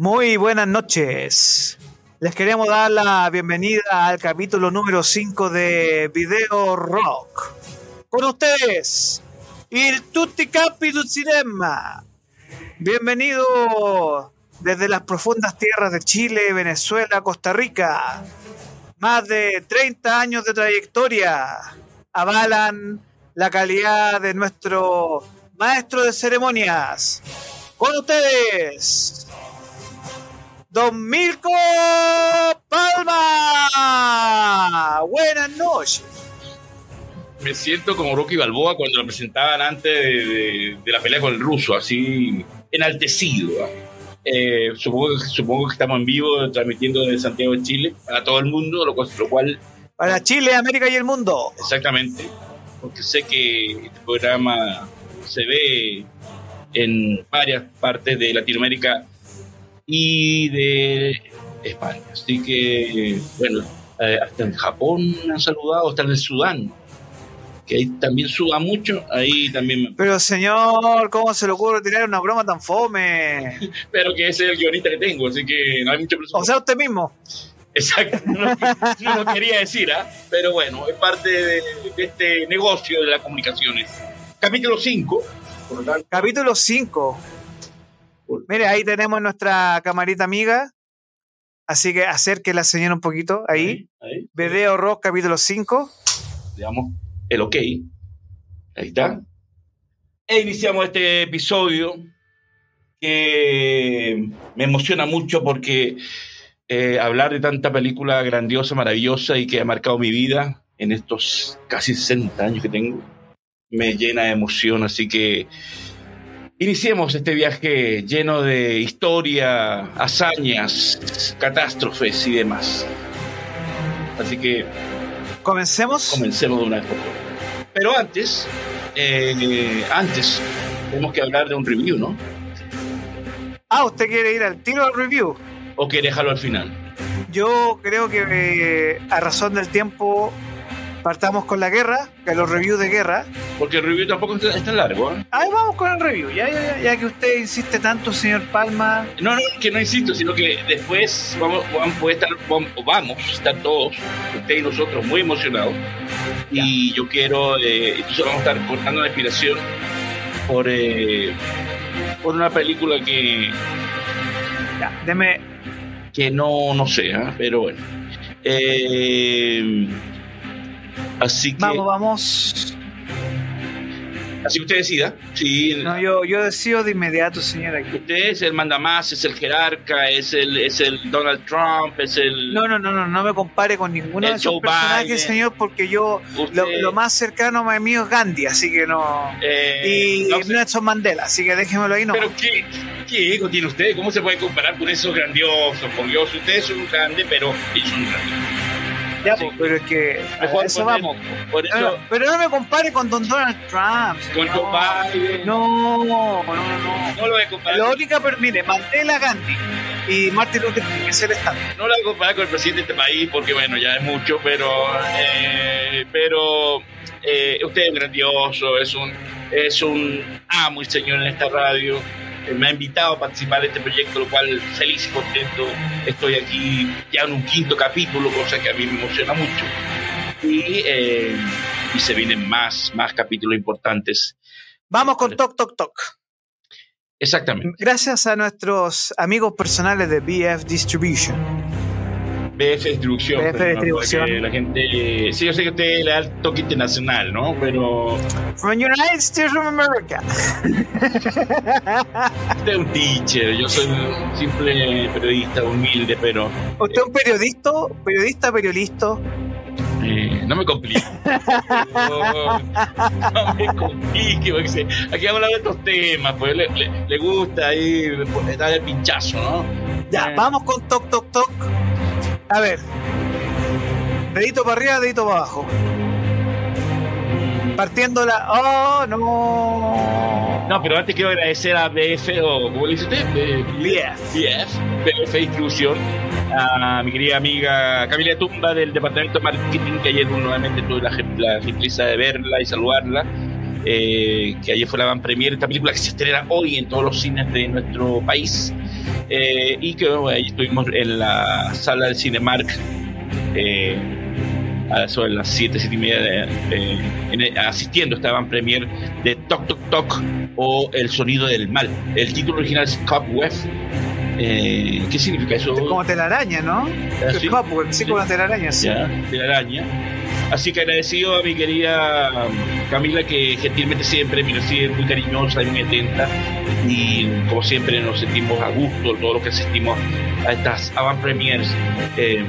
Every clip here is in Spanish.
Muy buenas noches. Les queremos dar la bienvenida al capítulo número 5 de Video Rock. Con ustedes, il Tutti Capi del Cinema. Bienvenido desde las profundas tierras de Chile, Venezuela, Costa Rica. Más de 30 años de trayectoria avalan la calidad de nuestro maestro de ceremonias. Con ustedes, Don Mirko Palma. Buenas noches. Me siento como Rocky Balboa cuando lo presentaban antes de, de- de la pelea con el ruso, así enaltecido. ¿ah? Eh, supongo, supongo que estamos en vivo transmitiendo desde Santiago de Chile para todo el mundo, lo cual, lo cual Para Chile, América y el mundo. exactamente, porque sé que este programa se ve en varias partes de Latinoamérica y de España. Así que, bueno, eh, hasta en Japón han saludado, hasta en el Sudán, que ahí también suda mucho, ahí también me... Pero señor, ¿cómo se le ocurre tirar una broma tan fome? Pero que ese es el guionista que tengo, así que no hay mucho O presupuesto. sea, usted mismo. Exacto, no, lo- no lo quería decir, ¿ah? pero bueno, es parte de, de este negocio de las comunicaciones. Capítulo 5, por lo tanto, Capítulo 5. Mire, ahí tenemos nuestra camarita amiga. Así que acérquela, señor, un poquito. Ahí. ahí, Video Rock, capítulo 5. digamos, el ok. Ahí está. E iniciamos este episodio que me emociona mucho porque eh, hablar de tanta película grandiosa, maravillosa y que ha marcado mi vida en estos casi 60 años que tengo, me llena de emoción. Así que iniciemos este viaje lleno de historia, hazañas, catástrofes y demás. Así que Comencemos. comencemos de una vez por todas. Pero antes, eh, antes, tenemos que hablar de un review, ¿no? Ah, ¿usted quiere ir al tiro al review? ¿O que dejarlo al final? Yo creo que eh, a razón del tiempo partamos con la guerra, que los reviews de guerra. Porque el review tampoco es tan largo, ¿eh? Ahí vamos con el review, ya, ya, ya, ya que usted insiste tanto, señor Palma. No, no, que no insisto, sino que después vamos, vamos, puede estar, vamos, vamos a estar todos, usted y nosotros, muy emocionados. Y yo quiero, eh, entonces vamos a estar cortando la inspiración por, eh, por una película que, Ya, deme. que no, no sé, ¿ah? pero bueno. Eh, así que, Vamos, vamos. así usted decida. Sí, No, yo, yo decido de inmediato, señor. Aquí. usted es el mandamás, es el jerarca, es el, es el Donald Trump, es el. No, no, no, no, no me compare con ninguno de esos Joe personajes, Biden. señor, porque yo usted, lo, lo más cercano a mío es Gandhi, así que no. eh, Y no sé, Nelson Mandela, así que déjemelo ahí, no. Pero ¿qué, ¿qué ego tiene usted? ¿Cómo se puede comparar con esos grandiosos? Por Dios, ustedes son grandes, pero ellos son grandiosos. Ya, sí. pues, pero es que a Mejor eso vamos. Por eso, Pero, pero no me compare con Don Donald Trump. con Biden, No, no, no, no. no lo voy a comparar. La única, pero mire, Mandela, Gandhi y Martin Luther King, ese es el estándar. No lo voy a comparar con el presidente de este país porque, bueno, ya es mucho, pero. eh, pero. eh, usted es grandioso, es un, es un amo y señor en esta radio. Eh, Me ha invitado a participar de este proyecto, lo cual feliz y contento. Estoy aquí ya en un quinto capítulo, cosa que a mí me emociona mucho. Y, eh, y se vienen más, más capítulos importantes. Vamos con Toc Toc Toc. Exactamente. Gracias a nuestros amigos personales de BF Distribution. BF Distribución. BF pero, ¿no? Distribución. La gente. Sí, yo sé que usted le da el toque internacional, ¿no? Pero. From United States of America. Usted es un teacher, yo soy un simple periodista humilde, pero ¿Usted es un periodista? ¿Periodista, periodista? eh, no me complique. no, no me complique, porque se- aquí vamos a hablar de estos temas, pues le, le- le gusta ahí pues, dar el pinchazo, ¿no? Ya, Eh, vamos con Toc Toc Toc. A ver. Dedito para arriba, dedito para abajo. Partiendo la. ¡Oh, no! No, pero antes quiero agradecer a BF, o ¿cómo le dice usted? BF. BF, BF Distribución, a mi querida amiga Camila Tumba del Departamento de Marketing, que ayer nuevamente tuve la, la gentileza de verla y saludarla. Eh, que ayer fue la van premier, esta película que se estrena hoy en todos los cines de nuestro país. Eh, y que bueno, ahí estuvimos en la sala del Cinemark. Eh, a eso de las 7, 7 y media, de, en, asistiendo a esta van premier de Toc Toc Toc o El Sonido del Mal. El título original es Cobweb. Eh, ¿Qué significa eso? Es como telaraña, ¿no? ¿Ah, sí? Sí, como telaraña, sí. Ya, telaraña. Así que agradecido a mi querida Camila que gentilmente siempre me recibe muy cariñosa y muy atenta y como siempre nos sentimos a gusto todos los que asistimos a estas avant premiers eh,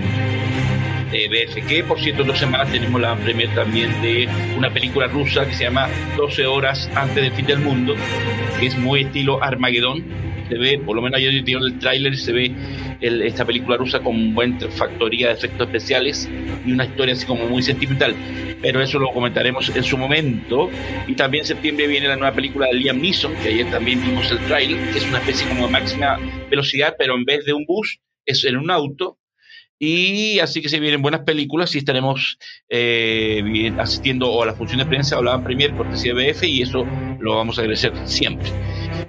de BF que por cierto dos semanas tenemos la premier también de una película rusa que se llama 12 horas antes del fin del mundo que es muy estilo Armagedón se ve, por lo menos ayer en el tráiler, se ve el, esta película rusa con buena factoría de efectos especiales y una historia así como muy sentimental. Pero eso lo comentaremos en su momento. Y también en septiembre viene la nueva película de Liam Neeson, que ayer también vimos el tráiler, que es una especie como de máxima velocidad, pero en vez de un bus, es en un auto. Y así que se vienen buenas películas y estaremos eh, asistiendo a la función de prensa la premier cortesía BF y eso lo vamos a agradecer siempre.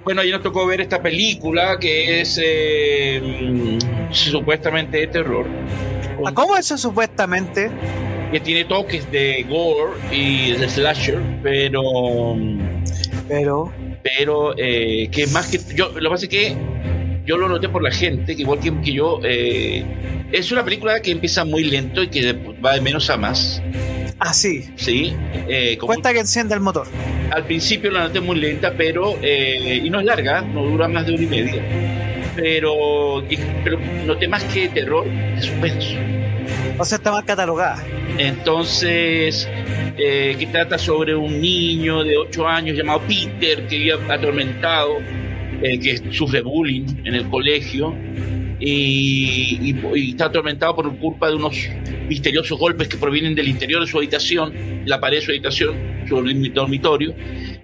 Bueno, ayer nos tocó ver esta película que es eh, supuestamente de terror. ¿A ¿Cómo eso supuestamente? Que tiene toques de gore y de slasher, pero. Pero. Pero eh, que más que. Yo, lo que pasa es que yo lo noté por la gente, que igual que, que yo. Eh, es una película que empieza muy lento y que va de menos a más. Ah, sí. Sí. Eh, Cuenta que enciende el motor. Al principio la noté muy lenta, pero. Eh, y no es larga, no dura más de una y media. Pero, y, pero noté más que terror, de suspenso. O sea, está más catalogada. Entonces, eh, que trata sobre un niño de 8 años llamado Peter que vive atormentado, eh, que sufre bullying en el colegio y, está atormentado por culpa de unos misteriosos golpes que provienen del interior de su habitación, la pared de su habitación, su dormitorio.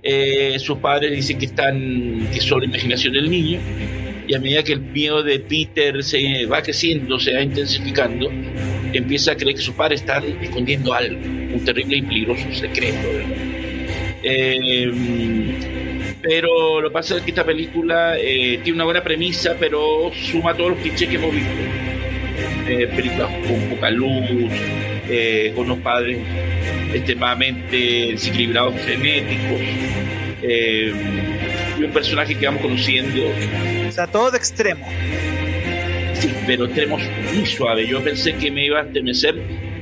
Eh, sus padres dicen que están que es solo imaginación del niño y a medida que el miedo de Peter se va creciendo, se va intensificando, empieza a creer que sus padres están escondiendo algo, un terrible y peligroso secreto. Eh, pero lo que pasa es que esta película eh, tiene una buena premisa, pero suma todos los clichés que hemos visto. Eh, películas con poca luz, eh, con unos padres extremadamente desequilibrados, frenéticos, eh, y un personaje que vamos conociendo. O sea, todo de extremo. Sí, pero extremos muy suave. Yo pensé que me iba a estremecer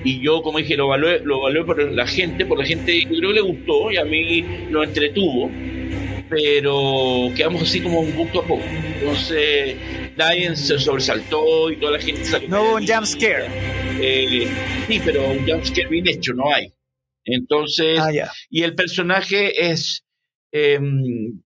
y yo, como dije, lo evalué, lo evalué por la gente, por la gente, yo creo que le gustó y a mí lo entretuvo pero quedamos así como un poco a poco. Entonces, nadie se sobresaltó y toda la gente salió. No hubo un jump scare. Eh, sí, pero un jump scare bien hecho no hay. Entonces, ah, yeah. y el personaje es. Eh,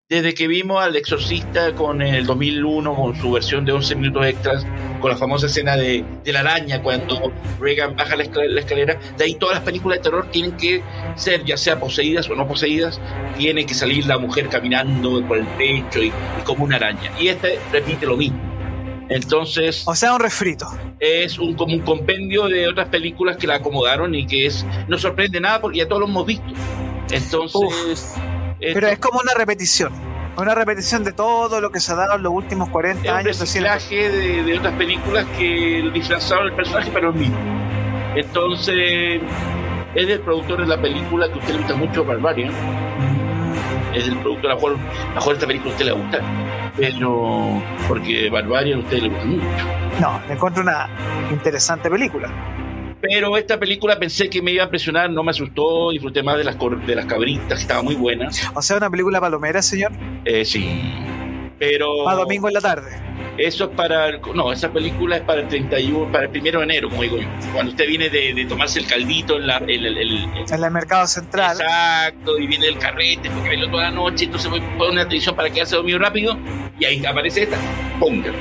desde que vimos al Exorcista con el 2001, con su versión de 11 minutos extras, con la famosa escena de, de la araña cuando Reagan baja la escalera, la escalera, de ahí todas las películas de terror tienen que ser, ya sea poseídas o no poseídas, tiene que salir la mujer caminando por el techo y, y como una araña. Y este repite lo mismo. Entonces. O sea, un refrito. Es un, como un compendio de otras películas que la acomodaron y que es no sorprende nada porque ya todos lo hemos visto. Entonces. Pero es como una repetición. Una repetición de todo lo que se ha dado en los últimos 40 es años. un reciclaje de, de, otras películas que disfrazaron el personaje para los mismos. Entonces, es del productor de la película que a usted le gusta mucho, Barbarian. Es del productor, a lo mejor, a lo mejor esta película a usted le gusta, pero porque Barbarian a usted le gusta mucho. No, le encuentro una interesante película. Pero esta película pensé que me iba a impresionar, no me asustó, disfruté más de las, de las cabritas, estaba muy buena. O sea, una película palomera, señor. Eh, sí. Pero. Para domingo en la tarde. Eso es para. No, esa película es para el 31, para el primero de enero, como digo yo. Cuando usted viene de, de tomarse el caldito en, la, el, el, el, en el mercado central. Exacto, y viene el carrete, porque bailó toda la noche, entonces voy a poner televisión para quedarse dormido rápido, y ahí aparece esta, ponga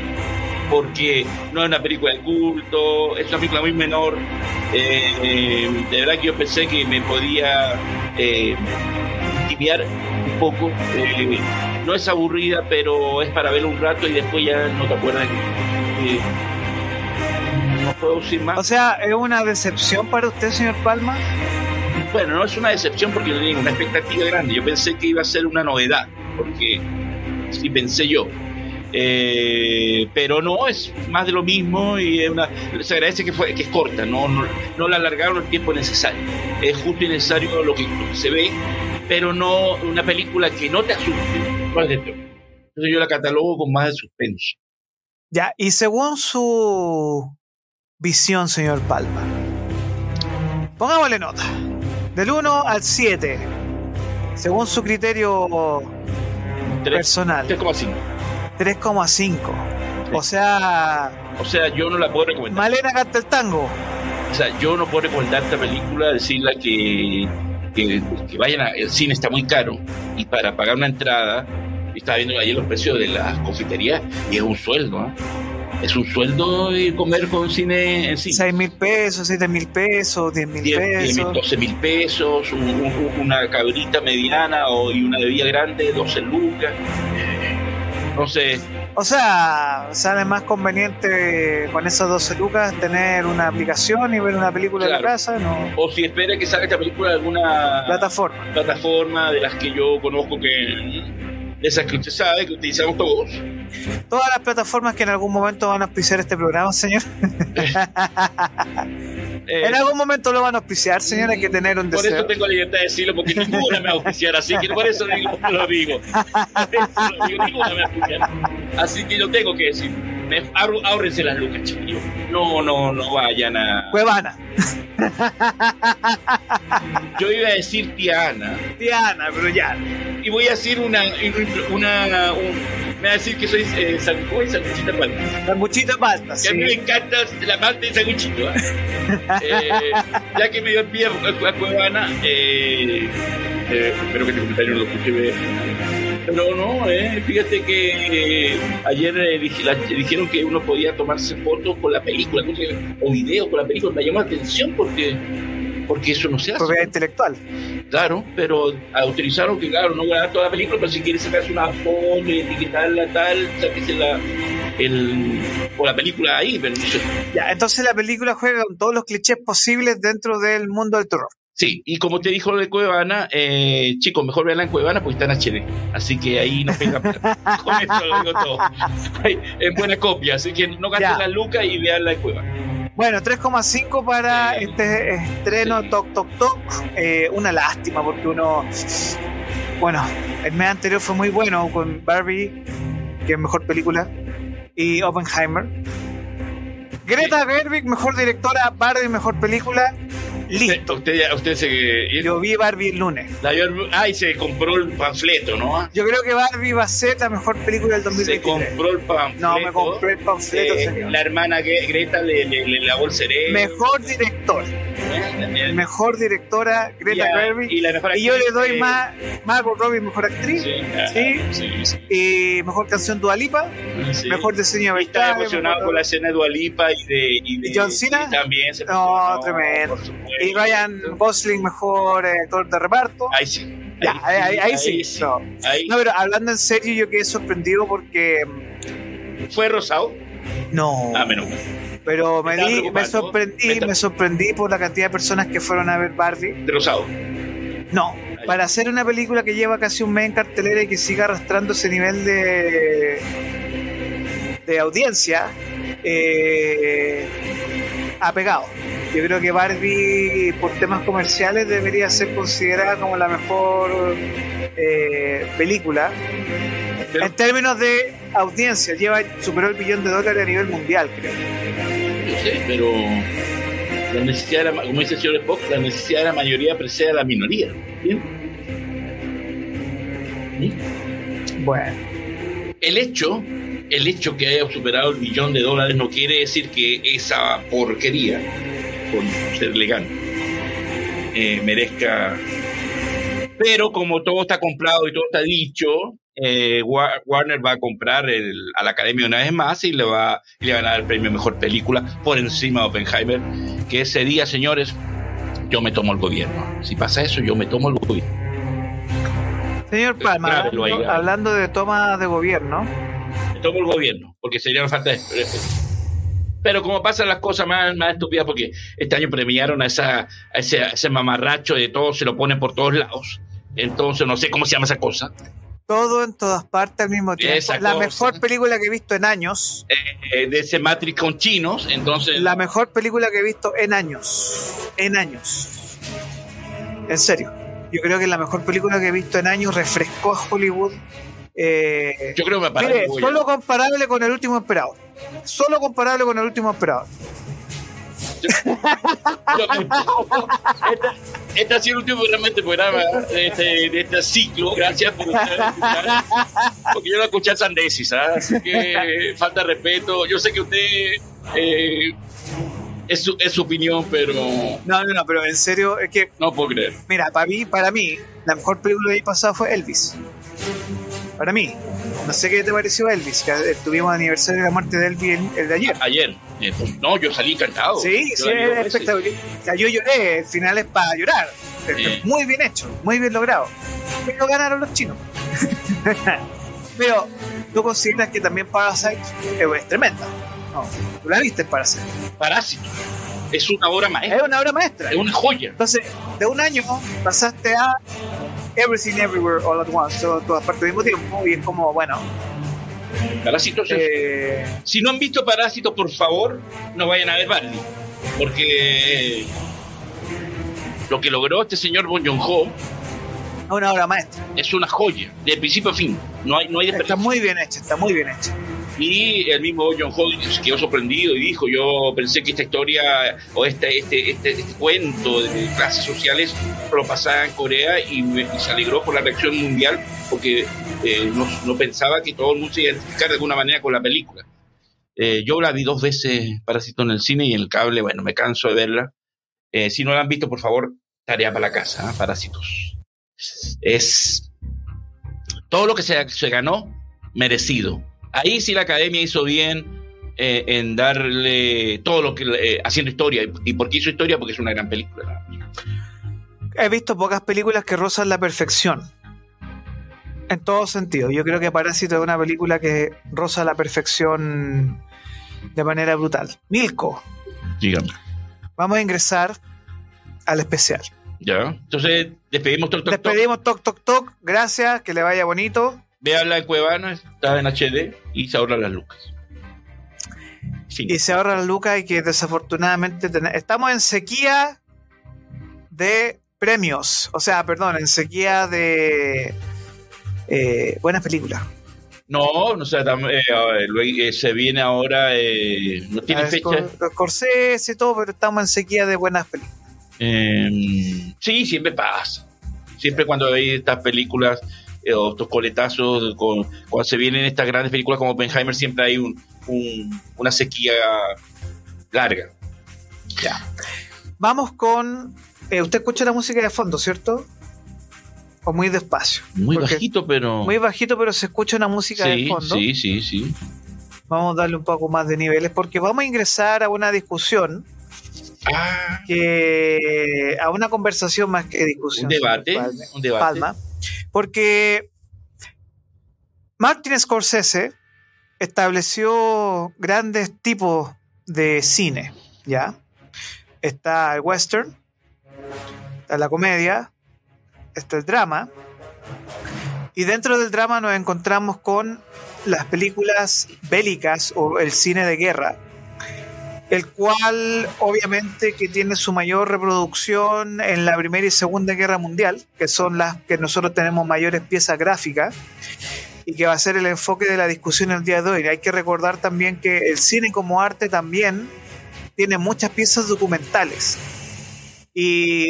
porque no es una película de culto, es una película muy menor. Eh, de verdad que yo pensé que me podía eh, un poco. Eh, no es aburrida, pero es para verlo un rato y después ya no te acuerdas. Eh, no puedo decir más. O sea, ¿es una decepción para usted, señor Palma? Bueno, no es una decepción porque yo tenía una expectativa grande. Yo pensé que iba a ser una novedad, porque sí pensé yo. Eh, pero no, es más de lo mismo y es una, se agradece que, fue, que es corta, no, no, no la alargaron el tiempo necesario. Es justo y necesario lo que se ve, pero no una película que no te asuste. Entonces yo la catalogo con más de suspenso. Ya, y según su visión, señor Palma, pongámosle nota. Del 1 al 7, según su criterio personal. 3,5. 3,5. O sea. O sea, yo no la puedo recomendar. Malena canta el tango. O sea, yo no puedo recomendar esta película, decirla que, que, vayan a. El cine está muy caro y para pagar una entrada, estaba viendo ayer los precios de las confiterías y es un sueldo, ¿eh? Es un sueldo y comer con cine en cine. 6 mil pesos, 7 mil pesos, 10 mil pesos. 12 mil pesos, una cabrita mediana o, y una bebida grande, 12 lucas. No sé. O sea, sale más conveniente con esas 12 lucas tener una aplicación y ver una película en la casa, ¿no? O si espera que salga esta película de alguna plataforma. Plataforma de las que yo conozco que de esas que usted sabe que utilizamos todos. Todas las plataformas que en algún momento van a auspiciar este programa, señor. Eh, en algún momento lo van a auspiciar, señor, hay que tener un deseo. Por eso tengo la libertad de decirlo, porque ninguna me va a auspiciar, así que por eso lo digo. Por eso lo digo, ninguna me va a auspiciar. Así que yo tengo que decir. Me, áhorrense las lucas, chiquillos. No, no, no vayan a. Cuevana. Yo iba a decir Tiana. Tiana, pero ya. Y voy a decir una. una me va a decir que soy eh, sanguchita palta. Sanguchita palta, sí. a mí me encanta la palta y sanguchito. ¿eh? eh, ya que me dio el pie a, Cuevana, eh, eh, espero que este comentario no lo escuche pero no, eh, fíjate que eh, ayer eh, dijeron que uno podía tomarse fotos con la película o videos con la película. Me llamó la atención porque porque eso no se hace. Propiedad intelectual. Claro, pero utilizaron que, claro, no grabar toda la película, pero si quieres sacarse una foto y etiquetarla tal, sáquese la, el, o la película ahí, pero no sé. Ya, entonces la película juega con todos los clichés posibles dentro del mundo del terror. Sí, y como te dijo lo de Cuevana, eh, chicos, mejor veanla en Cuevana porque está en HD. Así que ahí no pega Con eso lo digo todo. en buena copia, así que no gasten la luca y veanla en Cuevana. Bueno, 3,5 para este estreno Toc Toc Toc. Eh, una lástima porque uno. Bueno, el mes anterior fue muy bueno con Barbie, que es mejor película, y Oppenheimer. Greta Gerwig, mejor directora, Barbie, mejor película. Listo. Usted, usted, se. Yo vi Barbie el lunes. ah, y se compró el panfleto, ¿no? Yo creo que Barbie va a ser la mejor película del 2023. Se compró el panfleto. No, me compré el panfleto, eh, señor. La hermana Greta le, le, lavó el cerebro. Mejor director. ¿Eh? Mejor directora, Greta Gerwig. Y, y, yo le doy más Margot Robbie, mejor actriz. Sí, sí, sí, Y mejor canción Dualipa. Mejor diseño de Estaba emocionado con la escena de Dualipa y de, y de. John Cena? también se No, tremendo. Y Ryan Gosling, mejor eh, actor de reparto. Ahí sí. Ya, ahí, sí. No. pero hablando en serio, yo quedé sorprendido porque. Mm, ¿Fue rosado? No. Ah, menos Pero me, di, me sorprendí, me, sorprendí por la cantidad de personas que fueron a ver Barbie. ¿De rosado? No, para hacer una película que lleva casi un mes en cartelera y que siga arrastrando ese nivel de, de audiencia, eh, ha pegado. Yo creo que Barbie, por temas comerciales, debería ser considerada como la mejor eh, película. En términos de audiencia, lleva superó el billón de dólares a nivel mundial, creo. No sé, pero la necesidad, de la, como dice el señor Spock, la necesidad de la mayoría precede a la minoría. ¿Bien? Bueno. El hecho, el hecho que haya superado el billón de dólares no quiere decir que esa porquería con ser legal eh, merezca. Pero como todo está comprado y todo está dicho, eh, Warner va a comprar a la Academia una vez más y le va, le van a dar el premio Mejor Película por encima de Oppenheimer, que ese día, señores, yo me tomo el gobierno. Si pasa eso, yo me tomo el gobierno. Señor Palma, hablando de toma de gobierno, Me tomo el gobierno, porque sería una falta de respeto. Pero como pasan las cosas más, más estúpidas, porque este año premiaron a, esa, a, ese, a ese mamarracho de todo, se lo ponen por todos lados. Entonces, no sé cómo se llama esa cosa. todo en todas partes al mismo tiempo. Esa La cosa. mejor película que he visto en años. Eh, de ese Matrix con chinos. Entonces, La mejor película que he visto en años. En años. En serio. Yo creo que la mejor película que he visto en años refrescó a Hollywood. Eh, yo creo que me mire, solo comparable con el último esperado. Solo comparable con el último esperado. Este, este ha sido el último realmente programa de este, de este ciclo. Gracias por escuchar. Porque yo no escuché Sandesis, ¿ah? así que falta de respeto. Yo sé que usted eh, es, su, es su opinión, pero No, no, no, pero en serio, es que, no puedo creer. mira, para mí, para mí, la mejor película del año pasado fue Elvis. Para mí. No sé qué te pareció Elvis, que eh, tuvimos aniversario de la muerte de Elvis el, el de ayer. Ayer. eh, No, yo salí encantado. Sí, Yo sí, es espectacular. Yo lloré, el final es para llorar. Muy bien hecho, muy bien logrado. Pero ganaron los chinos. Pero, ¿tú consideras que también Parasite es, es tremenda? No, tú la viste Parasite. Parásito. Es una obra maestra. Es una obra maestra. Es una joya. Entonces, de un año pasaste a Everything Everywhere All at Once, todo, todas partes al mismo tiempo, y es como, bueno, Parásito es eh, Si no han visto Parásito, por favor, no vayan a ver Barney. Porque lo que logró este señor Bon Joon-ho es una obra maestra. es una joya, de principio a fin. No hay, no hay Está muy bien hecha, está muy bien hecha. Y el mismo Joon-ho se quedó sorprendido y dijo, yo pensé que esta historia o este, este, este, cuento de clases sociales lo pasaba en Corea y, me- se alegró por la reacción mundial porque eh, no, no pensaba que todo el mundo se iba a identificar de alguna manera con la película. Eh, yo la vi dos veces Parásito en el cine y en el cable, bueno, me canso de verla. Eh, si no la han visto, por favor, tarea para la casa. Parásitos. Es todo lo que se, se ganó, merecido. Ahí sí la academia hizo bien eh, en darle todo lo que eh, haciendo historia. ¿Y por qué hizo historia? Porque es una gran película. He visto pocas películas que rozan la perfección. En todo sentido. Yo creo que Parásito es una película que roza la perfección de manera brutal. Milko, Dígame. vamos a ingresar al especial. Ya. Entonces, despedimos Toc Toc Toc. Despedimos Toc Toc Toc. Gracias, que le vaya bonito. Veanla en Cuevana, está en HD y se ahorra las lucas. Sí. Y se ahorra la luca y que desafortunadamente ten- estamos en sequía de premios. O sea, perdón, en sequía de eh, buenas películas. No, no sé, tam- eh, eh, se viene ahora, eh, no tiene A ver, fecha. Scor- Scorsese y todo, pero estamos en sequía de buenas películas. Eh, sí, siempre pasa. Siempre cuando hay estas películas eh, o estos coletazos, con- cuando se vienen estas grandes películas como Oppenheimer, siempre hay un, un- una sequía larga. Ya. Vamos con. eh, usted escucha la música de fondo, ¿cierto? O muy despacio. Muy bajito, pero... Muy bajito, pero se escucha una música de fondo. sí, sí, sí. Vamos a darle un poco más de niveles porque vamos a ingresar a una discusión, Ah, que a una conversación más que discusión. un debate, un debate. Palma, porque Martin Scorsese estableció grandes tipos de cine, ¿ya? Está el western, está la comedia, está el drama, y dentro del drama nos encontramos con las películas bélicas o el cine de guerra, el cual obviamente que tiene su mayor reproducción en la Primera y Segunda Guerra Mundial, que son las que nosotros tenemos mayores piezas gráficas y que va a ser el enfoque de la discusión el día de hoy. Hay que recordar también que el cine como arte también tiene muchas piezas documentales y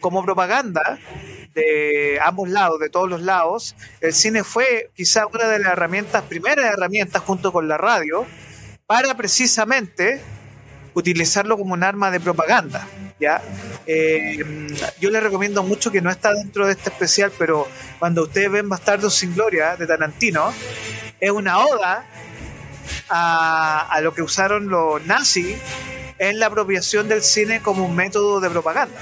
como propaganda de ambos lados, de todos los lados, el cine fue quizá una de las herramientas, primeras herramientas junto con la radio, para precisamente utilizarlo como un arma de propaganda. ¿ya? Eh, yo les recomiendo mucho que no está dentro de este especial, pero cuando ustedes ven Bastardos sin Gloria de Tarantino, es una oda a, lo que usaron los nazis en la apropiación del cine como un método de propaganda.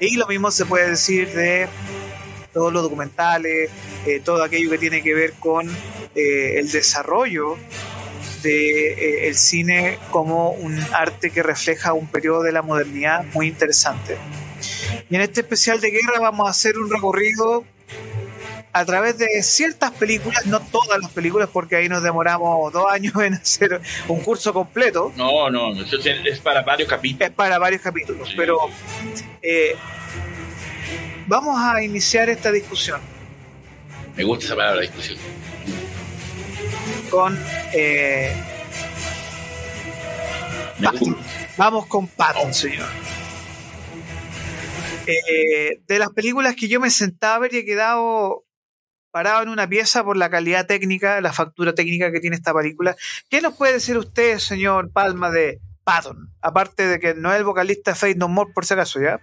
Y lo mismo se puede decir de todos los documentales, eh, todo aquello que tiene que ver con eh, el desarrollo del el cine como un arte que refleja un periodo de la modernidad muy interesante. Y en este especial de guerra vamos a hacer un recorrido a través de ciertas películas, no todas las películas, porque ahí nos demoramos dos años en hacer un curso completo. No, no, eso es para varios capítulos. Es para varios capítulos, pero eh, vamos a iniciar esta discusión. Me gusta esa palabra, discusión. Con eh, Vamos con Patton, señor. Eh, de las películas que yo me sentaba a ver y he quedado parado en una pieza por la calidad técnica, la factura técnica que tiene esta película. ¿Qué nos puede decir usted, señor Palma, de Patton? Aparte de que no es el vocalista de Fate No More, por si acaso, ¿ya?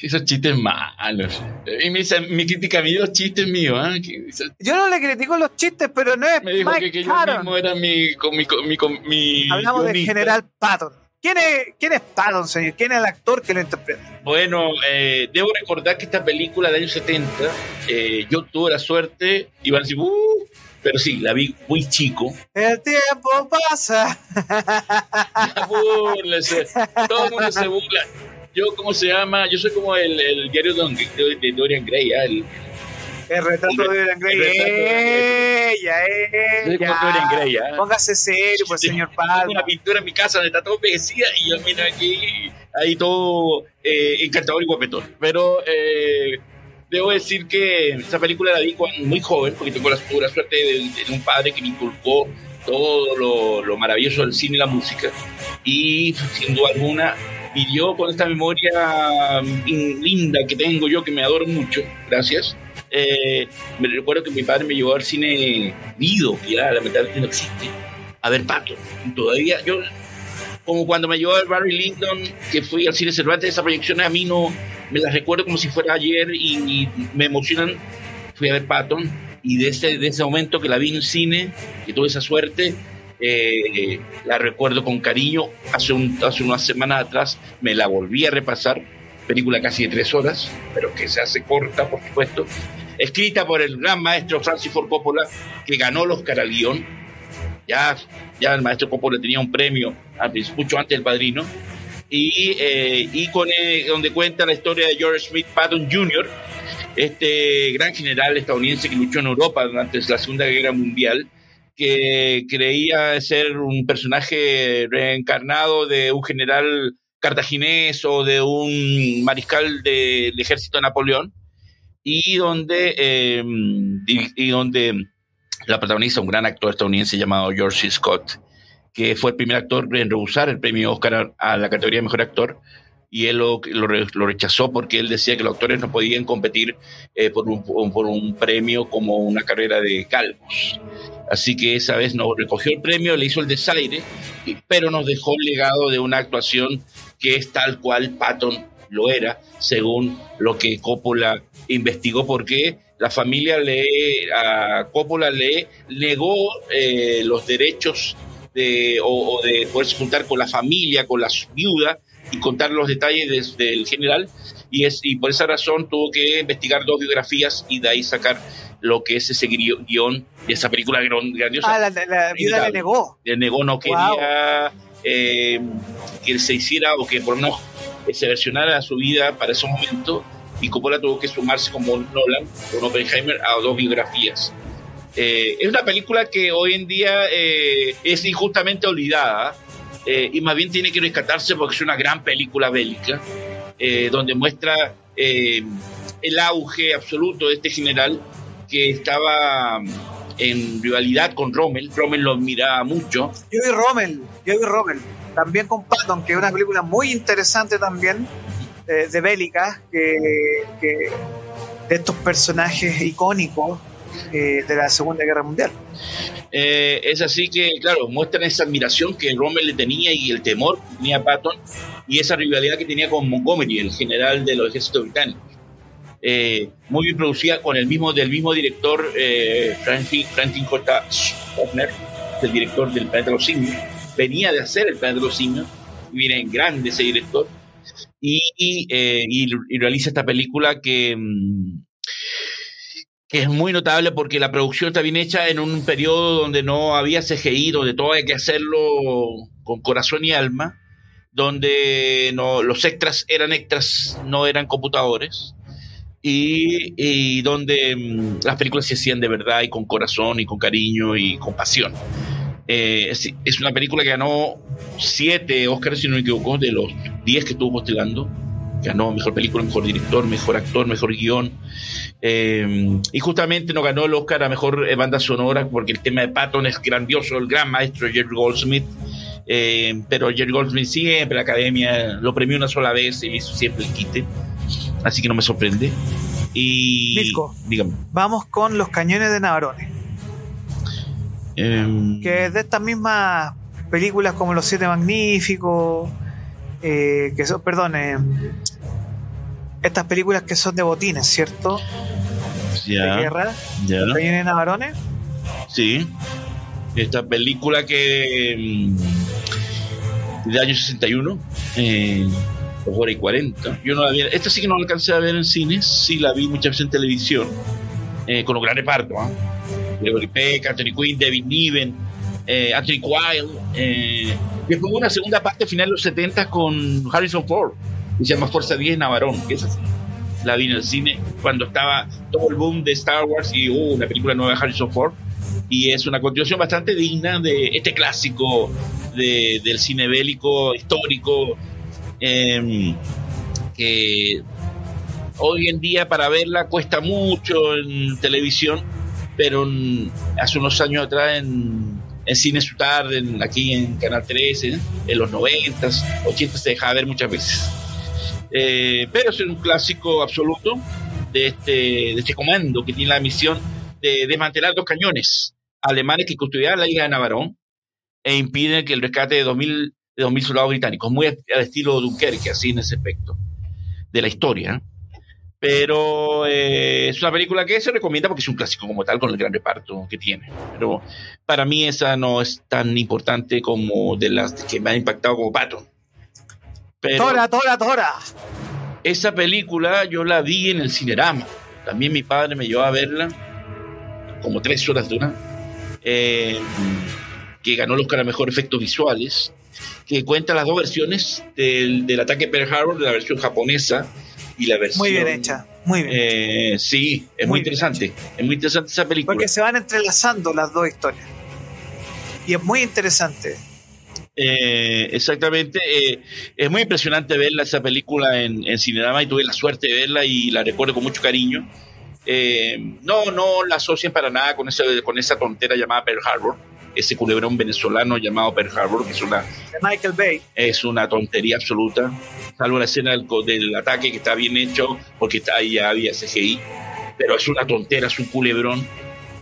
Esos chistes malos. Y mi, mi crítica a mí los chistes míos. ¿eh? Yo no le critico los chistes, pero no es. Me dijo que, yo mismo era mi. mi, mi Hablamos de General Patton. ¿Quién es, ¿Quién es Patton, señor? ¿Quién es el actor que lo interpreta? Bueno, eh, debo recordar que esta película de años 70, eh, yo tuve la suerte, iban a decir, uh, pero sí, la vi muy chico. El tiempo pasa. Todo el mundo se burla yo, ¿cómo se llama? Yo soy como el, el diario de, de, Dorian Gray, ¿ah? el, el retrato de Dorian Gray. Ella, ella. Dorian Gray, ¿ah? Póngase serio, pues, señor Palma. Tengo una pintura en mi casa donde está todo envejecida y yo miro aquí, ahí todo eh, encantador y guapetón. Pero eh, debo decir que esta película la vi cuando muy joven, porque tengo la, la suerte de, de, un padre que me inculcó todo lo, lo maravilloso del cine y la música. Y sin duda alguna y yo con esta memoria mm, linda que tengo yo, que me adoro mucho, gracias, eh, me recuerdo que mi padre me llevó al cine Vido, que ya lamentablemente no existe, a ver Pato. todavía yo, como cuando me llevó al Barry Lyndon, que fui al cine Cervantes, esas proyecciones a mí no, me las recuerdo como si fuera ayer y, me emocionan. Fui a ver Patton y desde de ese momento que la vi en cine, que tuve esa suerte, eh, la recuerdo con cariño. Hace, un, hace unas semanas atrás me la volví a repasar, película casi de tres horas, pero que se hace corta, por supuesto. Escrita por el gran maestro Francis Ford Coppola, que ganó los Oscar al guion. Ya, ya el maestro Coppola tenía un premio mucho antes del padrino. Y, eh, y con, eh, donde cuenta la historia de George Smith Patton Jr., este gran general estadounidense que luchó en Europa durante la Segunda Guerra Mundial que creía ser un personaje reencarnado de un general cartaginés o de un mariscal del ejército de Napoleón, y donde, em, y, donde la protagoniza un gran actor estadounidense llamado George C. Scott, que fue el primer actor en rehusar el premio Oscar a, la categoría de mejor actor, y él lo, lo, rechazó porque él decía que los actores no podían competir eh, por, un, por un premio como una carrera de calvos. Así que esa vez no recogió el premio, le hizo el desaire, pero nos dejó el legado de una actuación que es tal cual Patton lo era, según lo que Coppola investigó, porque la familia le, a Coppola le negó eh, los derechos de, o, de poderse juntar con la familia, con la viuda y contar los detalles del general. Y, es, y por esa razón tuvo que investigar dos biografías y de ahí sacar lo que es ese guion de esa película grandiosa. Ah, la, viuda le negó. Le negó, no quería eh, que se hiciera o que por lo menos se versionara su vida para ese momento y Coppola tuvo que sumarse como Nolan, con Oppenheimer, a dos biografías. Eh, es una película que hoy en día eh, es injustamente olvidada y más bien tiene que rescatarse porque es una gran película bélica donde muestra el auge absoluto de este general que estaba mm, en rivalidad con Rommel. Rommel lo miraba mucho. Yo vi Rommel, yo vi Rommel. También con Patton, que es una película muy interesante también, eh, de bélica, que, de estos personajes icónicos eh, de la Segunda Guerra Mundial. Eh, es así que, claro, muestran esa admiración que Rommel le tenía y el temor que tenía Patton y esa rivalidad que tenía con Montgomery, el general de los ejércitos británicos. Eh, muy bien producida con el mismo, del mismo director, eh, Franklin, J. Schaffner, el director del Planeta de los Simios. Venía de hacer el Planeta de los Simios, viene en grande ese director. y, y, realiza esta película que, mm, que es muy notable porque la producción está bien hecha en un periodo donde no había CGI, donde todo hay que hacerlo con corazón y alma, donde no, los extras eran extras, no eran computadores, y, donde mm, las películas se hacían de verdad y con corazón y con cariño y con pasión. Eh, es, una película que ganó siete Oscars, si no me equivoco, de los diez que estuvo postulando. Ganó mejor película, mejor director, mejor actor, mejor guion. Eh, y justamente no ganó el Oscar a mejor eh, banda sonora porque el tema de Patton es grandioso, el gran maestro Jerry Goldsmith. pero Jerry Goldsmith siempre la academia lo premió una sola vez y hizo siempre el quite. Así que no me sorprende. Y. dígame. Vamos con los cañones de Navarone. Em, que es de estas mismas películas como Los Siete Magníficos, eh, que son, perdón, eh, estas películas que son de botines, ¿cierto? Ya. De guerra. Ya. Los cañones de Navarone. Sí. Esta película que. Em, de año 61. Eh, dos horas y 40. Yo no la vi, esta sí que no la alcancé a ver en cines, sí la vi muchas veces en televisión, eh, con un gran reparto. ¿eh? Gregory Peck, Anthony Quinn, David Niven, eh, Anthony Quyle. Eh, después hubo una segunda parte final de los 70 con Harrison Ford, que se llama Fuerza 10 Navarón, que es así. La vi en el cine cuando estaba todo el boom de Star Wars y hubo una película nueva de Harrison Ford. Y es una continuación bastante digna de este clásico de, del cine bélico histórico Em, que hoy en día para verla cuesta mucho en televisión, pero hace unos años atrás en, en Cine Su Tarde, aquí en Canal 13, en los 90, 80 se dejaba ver muchas veces. Eh, pero es un clásico absoluto de este, de este comando que tiene la misión de desmantelar dos cañones alemanes que custodiaban la isla de Navarón e impiden que el rescate de 2000 de 2.000 soldados británicos, muy al estilo Dunkerque, así en ese aspecto de la historia. Pero eh, es una película que se recomienda porque es un clásico como tal, con el gran reparto que tiene. Pero para mí esa no es tan importante como de las que me han impactado como Pato. ¡Tora, tora, tora! Esa película yo la vi en el Cinerama. También mi padre me llevó a verla, como tres horas de una, eh, que ganó los Oscar a Mejor Efectos Visuales que cuenta las dos versiones del, del ataque Pearl Harbor, la versión japonesa y la versión... Muy bien hecha, muy bien. Eh, sí, es muy, interesante, es muy interesante esa película. Porque se van entrelazando las dos historias. Y es muy interesante. Eh, exactamente, eh, es muy impresionante verla esa película en, en Cinerama y tuve la suerte de verla y la recuerdo con mucho cariño. no, no la asocian para nada con esa, con esa tontera llamada Pearl Harbor ese culebrón venezolano llamado Pearl Harbor, que es una, Michael Bay. es una tontería absoluta, salvo la escena del, ataque que está bien hecho, porque está, ahí ya había CGI, pero es una tontera, es un culebrón.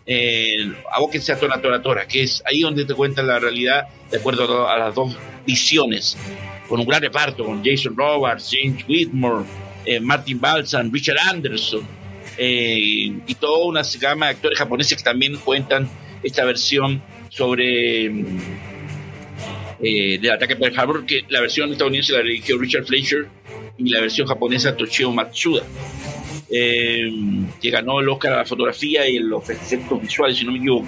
Eh, abóquense a Tora Tora Tora, que es ahí donde te cuentan la realidad de acuerdo a, las dos visiones, con un gran reparto, con Jason Roberts, James Whitmore, eh, Martin Balsam, Richard Anderson, eh, y toda una gama de actores japoneses que también cuentan esta versión sobre eh, del ataque Pearl Harbor, que la versión estadounidense la dirigió Richard Fleischer y la versión japonesa Toshio Matsuda, eh, que ganó el Oscar a la fotografía y los efectos visuales, si no me equivoco.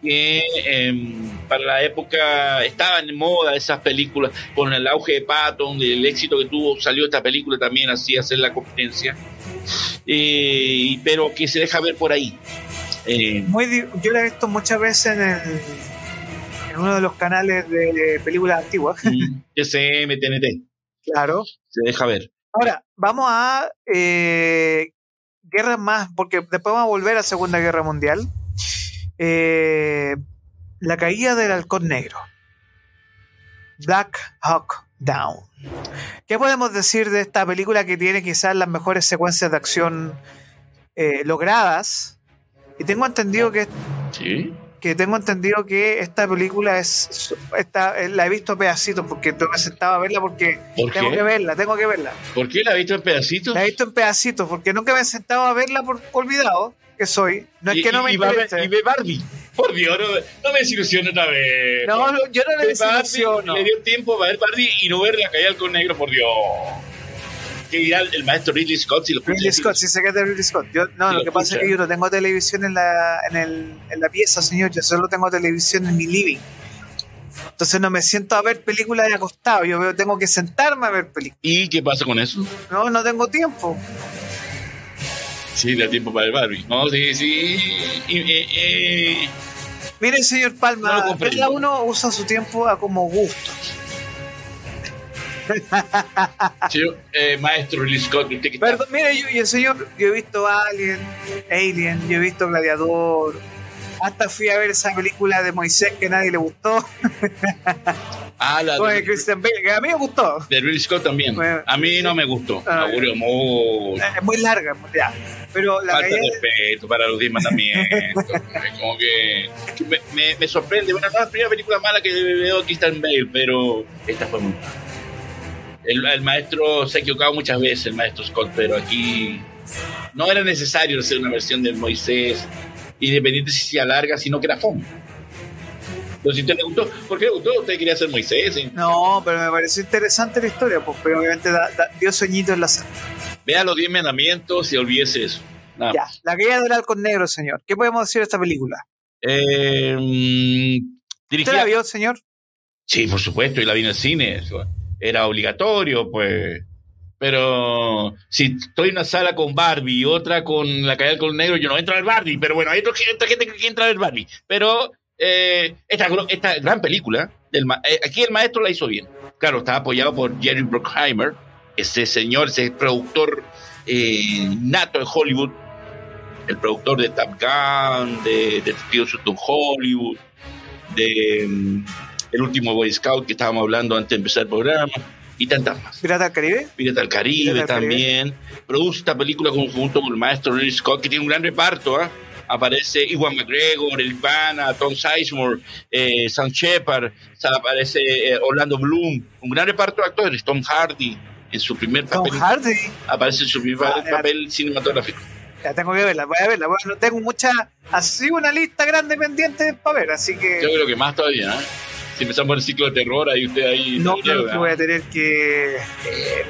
Que em, para la época estaban en moda esas películas, con el auge de Patton, el éxito que tuvo, salió esta película también así hacer la competencia, eh, pero que se deja ver por ahí. Eh, Muy, yo la he visto muchas veces en, el, en uno de los canales de películas antiguas. Mm, SM, TNT. Claro. Se deja ver. Ahora, vamos a eh, guerras más, porque después vamos a volver a Segunda Guerra Mundial. Eh, la caída del halcón negro. Black Hawk Down. ¿Qué podemos decir de esta película que tiene quizás las mejores secuencias de acción eh, logradas? Y tengo entendido que. Que tengo entendido que esta película es. Esta, eh, la he visto a pedacitos porque tengo que a verla porque tengo que verla, tengo que verla. ¿Por qué la he visto en pedacitos? La he visto en pedacitos porque nunca me he sentado a verla por olvidado que soy. No es que no me y, interese. y ve Barbie. Por Dios, no, no me desilusiono otra vez. No, no, yo no le Barbie, desilusiono. Le dio tiempo para ver Barbie y no ver la caída con negro, por Dios. Dirá el, maestro Ridley Scott si lo Ridley Scott, sí sé que es de Ridley Scott. Yo, no, lo lo que pasa es que yo no tengo televisión en la, en, el, en la pieza, señor. Yo solo tengo televisión en mi living. Entonces no me siento a ver películas de acostado. Yo veo, tengo que sentarme a ver películas. ¿Y qué pasa con eso? No, no tengo tiempo. Sí, da tiempo para el Barbie. No, sí, sí. Eh, eh, Mire, señor No Palma, comprendo. cada uno usa su tiempo a como gusto. eh, maestro Ridley Scott, Perdón, mire, yo, yo, señor, yo he visto Alien, Alien, yo he visto Gladiador. Hasta fui a ver esa película de Moisés que a nadie le gustó, Ah, la con de, Christian Bale, que a mí me gustó. de Ridley Scott también. Bueno. A mí no me gustó. Me Ah, aburrió mucho. Es muy larga, ya. pero la Falta caída respeto para los diez mandamientos. Es como que, que me, me- me sorprende. Bueno, no es la primera película mala que veo Christian Bale, pero esta fue muy mala. El, el maestro se ha equivocado muchas veces, el maestro Scott, pero aquí no era necesario hacer una versión de Moisés, independiente si sea larga, sino que era fome. Pero si a usted le gustó, ¿por qué le gustó? ¿Usted quería ser Moisés? ¿sí? No, pero me pareció interesante la historia, pues, pero obviamente da- da- dio sueñito en la sala. Vea los diez mandamientos y olvídese eso. Nada Ya, más. la caída del halcón negro, señor. ¿Qué podemos decir de esta película? Eh, mm, ¿Usted la vio, señor? Sí, por supuesto, y la vi en el cine. eso Era obligatorio, pues. Pero si estoy en una sala con Barbie y otra con la caída del Halcón negro, yo no entro al Barbie. Pero bueno, hay otra gente que entra al Barbie. Pero eh, esta, gran película, del eh, aquí el maestro la hizo bien. Claro, estaba apoyado por Jerry Bruckheimer, ese señor, ese productor eh, nato de Hollywood, el productor de Top Gun, de Detectives of Hollywood, de mm, El último Boy Scout que estábamos hablando antes de empezar el programa, y tantas más. ¿Pirata del Caribe? Pirata del Caribe Pirata también. Produce esta película conjunto con el maestro Ridley Scott, que tiene un gran reparto. ¿ah? Aparece Iwan McGregor, El Pana, Tom Sizemore, eh, Sam Shepard, aparece eh, Orlando Bloom, un gran reparto de actores. Tom Hardy, en su primer Tom papel, Hardy. aparece en su primer Ah, papel cinematográfico. Ya tengo que verla, voy a verla. Bueno, tengo mucha, así una lista grande pendiente para ver, así Yo que creo que más todavía. ¿ah? Si empezamos el ciclo de terror, ahí usted ahí. no lleva. que voy a tener que eh,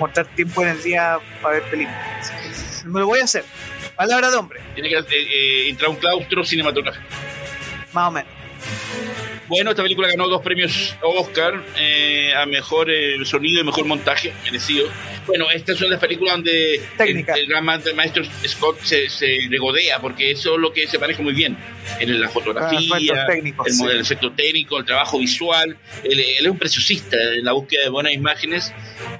mostrar tiempo en el día para ver películas. Me lo voy a hacer. Palabra de hombre, Tiene que eh, eh, entrar a un claustro cinematográfico. más o menos. Bueno, esta película ganó dos premios Oscar eh, a mejor eh, sonido y mejor montaje, merecido. Bueno, estas son las películas donde el, Técnica. el gran ma- maestro Scott se, se regodea, porque eso es lo que se maneja muy bien. En la Ah, fotografía, efectos técnicos, el, sí. el efecto técnico, el trabajo visual. Él, él es un preciosista en la búsqueda de buenas imágenes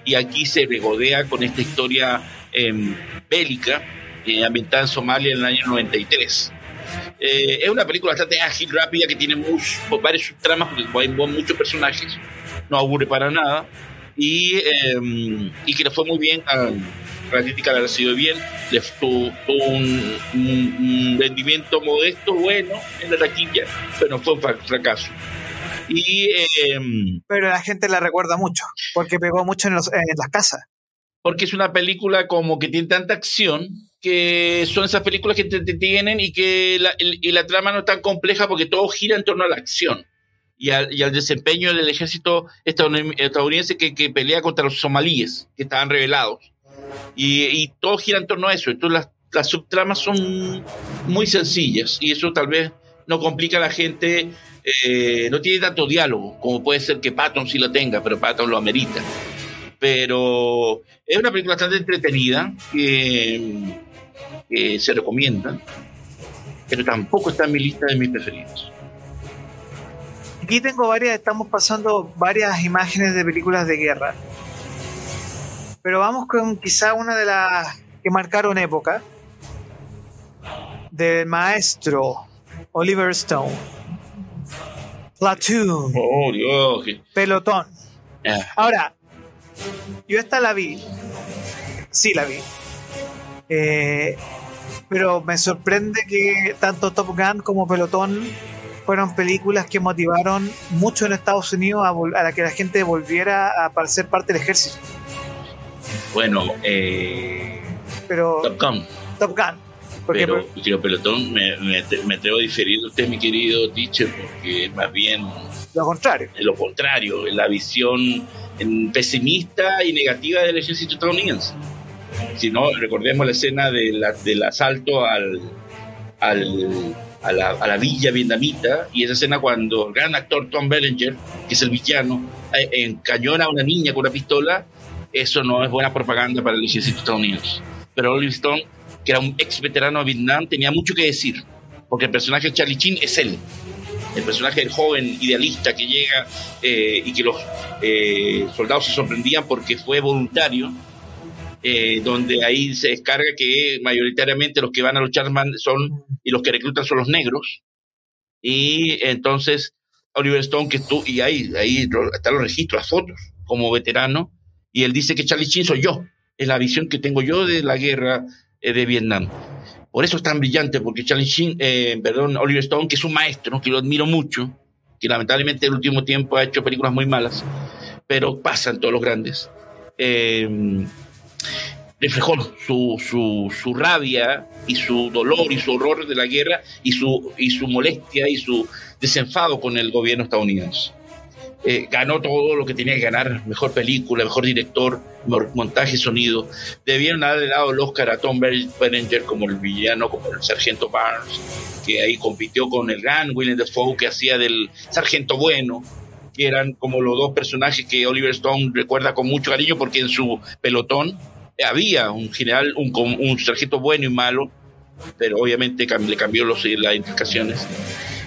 y aquí se regodea con esta historia em, bélica eh, ambientada en Somalia en el año 93. Eh, es una película bastante ágil, rápida, que tiene muchos, varios subtramas, porque hay muchos personajes, no aburre para nada, y, eh, y que le fue muy bien, a, la crítica la recibió bien, le tuvo, tuvo un, un- un rendimiento modesto, bueno, en la taquilla, pero fue un fra- fracaso. Y eh, Pero la gente la recuerda mucho, porque pegó mucho en, los- en las casas. porque es una película como que tiene tanta acción que son esas películas que te entretienen y que la, el- y la trama no es tan compleja porque todo gira en torno a la acción y al, y al desempeño del ejército estadounid- estadounidense que, que pelea contra los somalíes que estaban rebelados. Y, y todo gira en torno a eso. Entonces las, las subtramas son muy sencillas y eso tal vez no complica a la gente eh, no tiene tanto diálogo como puede ser que Patton sí lo tenga pero Patton lo amerita. Pero es una película bastante entretenida que, que se recomienda, pero tampoco está en mi lista de mis preferidos. Aquí tengo varias, estamos pasando varias imágenes de películas de guerra. Pero vamos con quizá una de las que marcaron época. Del maestro Oliver Stone. Platoon, Oh, Dios. pelotón. ah, Ahora, yo esta la vi. Sí la vi. Eh, pero me sorprende que tanto Top Gun como Pelotón fueron películas que motivaron mucho en Estados Unidos a, vol- a la que la gente volviera a ser parte del ejército. bueno, eh, Pero Top Gun. Top Gun, Porque pero, querido pelotón, me, me, me atrevo a diferir de usted, mi querido teacher, porque más bien lo contrario. lo contrario, la visión pesimista y negativa del ejército estadounidense. Si no, recordemos la escena de del asalto al, a, la, villa vietnamita y esa escena cuando el gran actor Tom Berenger, que es el villano, eh, encañona a una niña con una pistola, eso no es buena propaganda para el ejército estadounidense. Pero Oliver Stone, que era un ex veterano de Vietnam, tenía mucho que decir, porque el personaje de Charlie Chin es él el personaje del joven idealista que llega eh, y que los eh, soldados se sorprendían porque fue voluntario, eh, donde ahí se descarga que mayoritariamente los que van a luchar son y los que reclutan son los negros. Y entonces Oliver Stone, que tú, y ahí, ahí están los registros, las fotos, como veterano, y él dice que Charlie Chin soy yo, es la visión que tengo yo de la guerra eh, de Vietnam. Por eso es tan brillante, porque Charlie Sheen, eh, perdón, Oliver Stone, que es un maestro, que lo admiro mucho, que lamentablemente en el último tiempo ha hecho películas muy malas, pero pasan todos los grandes. eh, reflejó su, su, su rabia y su dolor y su horror de la guerra y su, y su molestia y su desenfado con el gobierno estadounidense. Eh, ganó todo lo que tenía que ganar, mejor película, mejor director, montaje, sonido. Debieron haberle dado el Oscar a Tom Berenger como el villano, como el sargento Barnes, que ahí compitió con el gran Willem Dafoe, que hacía del sargento bueno, que eran como los dos personajes que Oliver Stone recuerda con mucho cariño, porque en su pelotón había un general, un, un sargento bueno y malo, pero obviamente le cambió los, las indicaciones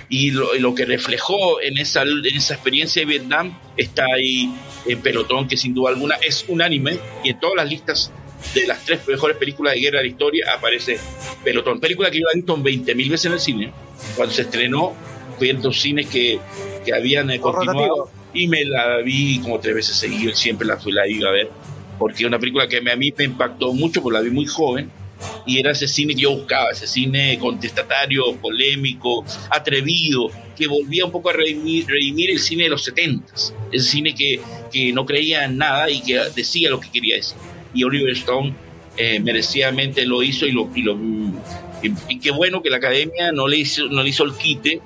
y lo, lo que reflejó en esa, en esa experiencia de Vietnam está ahí en Pelotón, que sin duda alguna es unánime y en todas las listas de las tres mejores películas de guerra de la historia aparece Pelotón. Película que yo he visto 20 mil veces en el cine. Cuando se estrenó, fui en dos cines que, que habían eh, continuado y me la vi como tres veces seguidas, siempre la, fui, la iba a ver, porque es una película que a mí me impactó mucho, porque la vi muy joven y era ese cine que yo buscaba, ese cine contestatario, polémico, atrevido, que volvía un poco a redimir, redimir el cine de los 70 ese cine que, que, no creía en nada y que decía lo que quería decir. Y Oliver Stone eh, merecidamente lo hizo y lo... Y, lo, y, y, qué bueno que la academia no le hizo, no le hizo el quite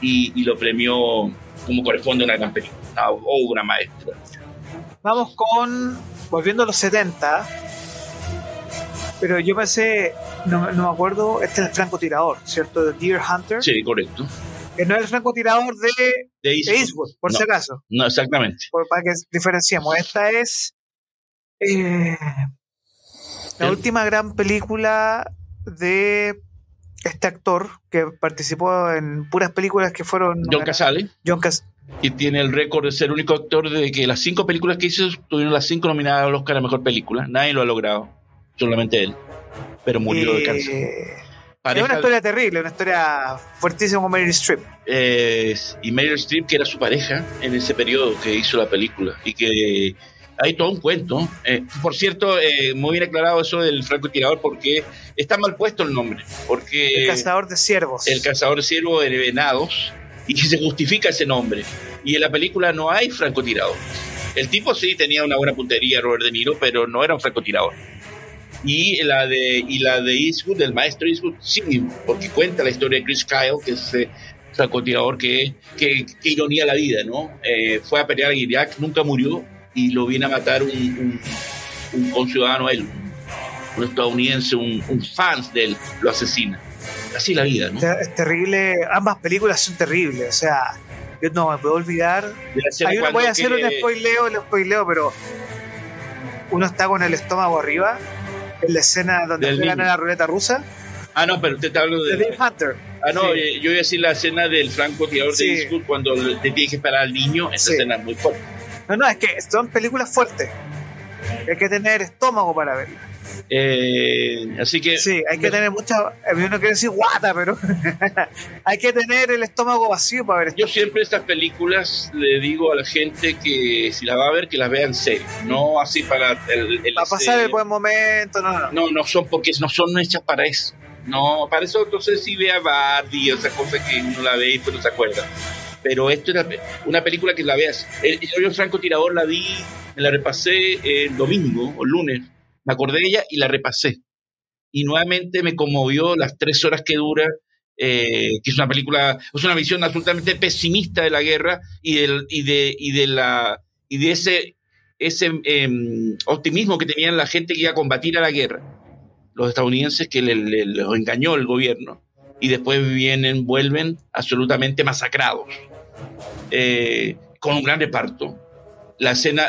y, y lo premió como corresponde a una gran película, una maestra. Vamos con, volviendo a los 70, pero yo pensé, no, no, me acuerdo, este es el francotirador, ¿cierto? De Deer Hunter. Sí, correcto. Que no es el francotirador de, de Eastwood, Eastwood por no, si acaso. No, exactamente. Por, para que diferenciemos. Esta es eh, la el, última gran película de este actor que participó en puras películas que fueron. John Casale. John Casale. Y tiene el récord de ser el único actor de que las cinco películas que hizo tuvieron las cinco nominadas al Oscar a Mejor Película. Nadie lo ha logrado solamente él, pero murió eh, de cáncer. Pareja, es una historia terrible, una historia fuertísima como Meryl Streep. Eh, y Meryl Streep, que era su pareja en ese periodo que hizo la película, y que hay todo un cuento. Eh, por cierto, eh, muy bien aclarado eso del francotirador, porque está mal puesto el nombre. Porque el cazador de ciervos. El cazador de ciervos de venados, y se justifica ese nombre. Y en la película no hay francotirador. El tipo sí tenía una buena puntería, Robert De Niro, pero no era un francotirador y la de y la de Eastwood del maestro Eastwood sí porque cuenta la historia de Chris Kyle que es ese francotirador que, que, que ironía la vida no eh, fue a pelear en Irak nunca murió y lo viene a matar un, un, un conciudadano él un estadounidense un, un fan de él lo asesina así la vida no es terrible ambas películas son terribles o sea yo no me puedo olvidar hay uno voy a hacer que... un spoileo el spoileo pero uno está con el estómago arriba en la escena donde juegan a la ruleta rusa. Ah, no, pero usted está hablando de. Dave Hunter. Ah, no, sí. yo iba a decir la escena del francotirador sí. de Eastwood cuando te tiene que esperar al niño. Esa sí. escena es muy fuerte. No, no, es que son películas fuertes. Hay que tener estómago para verlas. Eh, así que. Sí, hay que tener mucha. A mí no quiero decir guata, pero. hay que tener el estómago vacío para ver esto. Yo siempre estas películas le digo a la gente que si las va a ver, que las vean en serio. No así para. El, el para pasar el buen momento, no, no. No, no son porque no son hechas para eso. No, para eso entonces sí vea Barbie, esa cosa que uno la ve y pues no se acuerda. Pero esto era una película que la veas. El, el Franco Tirador la vi, me la repasé el domingo o el lunes me acordé de ella y la repasé. y nuevamente me conmovió las tres horas que dura, eh, que es una película, es una visión absolutamente pesimista de la guerra y, del, y, de, y, de, la, y de ese, ese em, optimismo que tenían la gente que iba a combatir a la guerra. Los estadounidenses que los engañó el gobierno y después vienen, vuelven absolutamente masacrados, eh, con un gran reparto. La escena,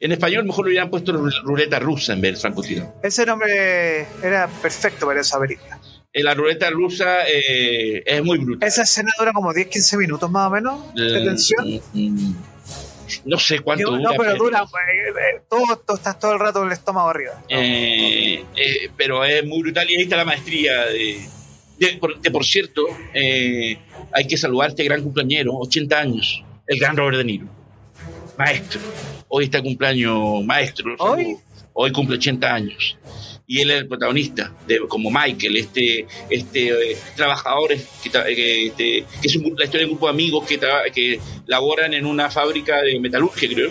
en español mejor lo hubieran puesto ruleta rusa en vez de francotirador. Ese nombre era perfecto para esa película. En la ruleta rusa eh, es muy brutal. Esa escena dura como 10-15 minutos más o menos de Eh, tensión. mm, No sé cuánto no, dura. pero dura, eh, eh, todo, todo- estás todo el rato con el estómago arriba. Eh, eh, pero es muy brutal y ahí está la maestría de, de- por, que, por cierto, eh, hay que saludar a este gran cumpleañero, 80 años, el gran Robert De Niro, maestro. Hoy está cumpleaños maestro. ¿Hoy? Hoy cumple 80 años. Y él es el protagonista, de, como Michael, este, este eh, trabajador que, que, este, que es un- la historia de un grupo de amigos que, que laboran en una fábrica de metalurgia, creo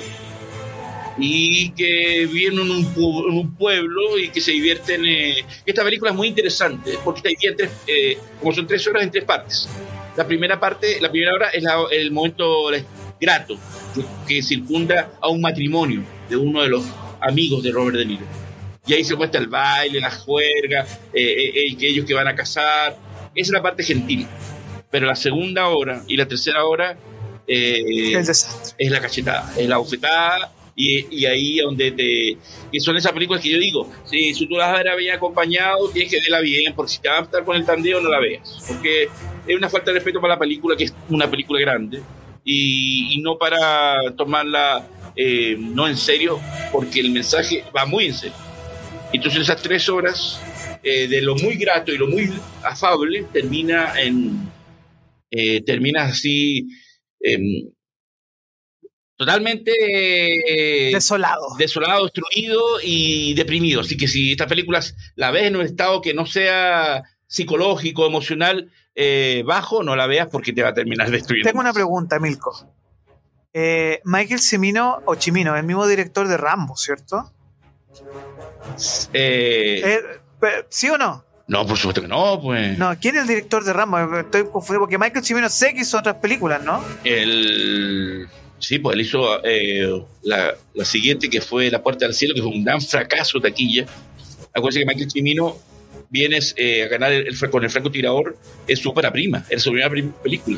y que viven en un, pu- en un pueblo y que se divierten. eh, Esta película es muy interesante porque está dividida en tres, eh, como son tres horas en tres partes. La primera parte, la primera hora es la- el momento grato que, circunda a un matrimonio de uno de los amigos de Robert De Niro. Y ahí se muestra el baile, la juerga, eh, eh, eh, que ellos que van a casar. Esa es la parte gentil. Pero la segunda hora y la tercera hora eh, es la cachetada, es la bofetada y, y ahí donde te... que son esas películas que yo digo, si, si tú las vas a ver bien acompañado, tienes que verla bien, porque si te vas a estar con el tandeo no la veas, porque es una falta de respeto para la película, que es una película grande, y, y no para tomarla eh, no en serio, porque el mensaje va muy en serio. Entonces esas tres horas eh, de lo muy grato y lo muy afable termina en... eh, termina así... em, totalmente eh, Desolado. desolado, destruido y deprimido. Así que si estas películas la ves en un estado que no sea psicológico, emocional, eh, bajo, no la veas porque te va a terminar destruyendo. Tengo una pregunta, Milko. Eh, Michael Cimino, o Chimino, el mismo director de Rambo, ¿cierto? ¿Sí o no? no, por supuesto que no, pues. No, ¿quién es el director de Rambo? Estoy confundido porque Michael Cimino sé que hizo otras películas, ¿no? El, sí, pues él hizo eh, la, la siguiente que fue La Puerta del Cielo, que fue un gran fracaso taquilla. Acuérdense que Michael Cimino viene eh, a ganar el, el- con el francotirador, es su prima, es su primera prim- película.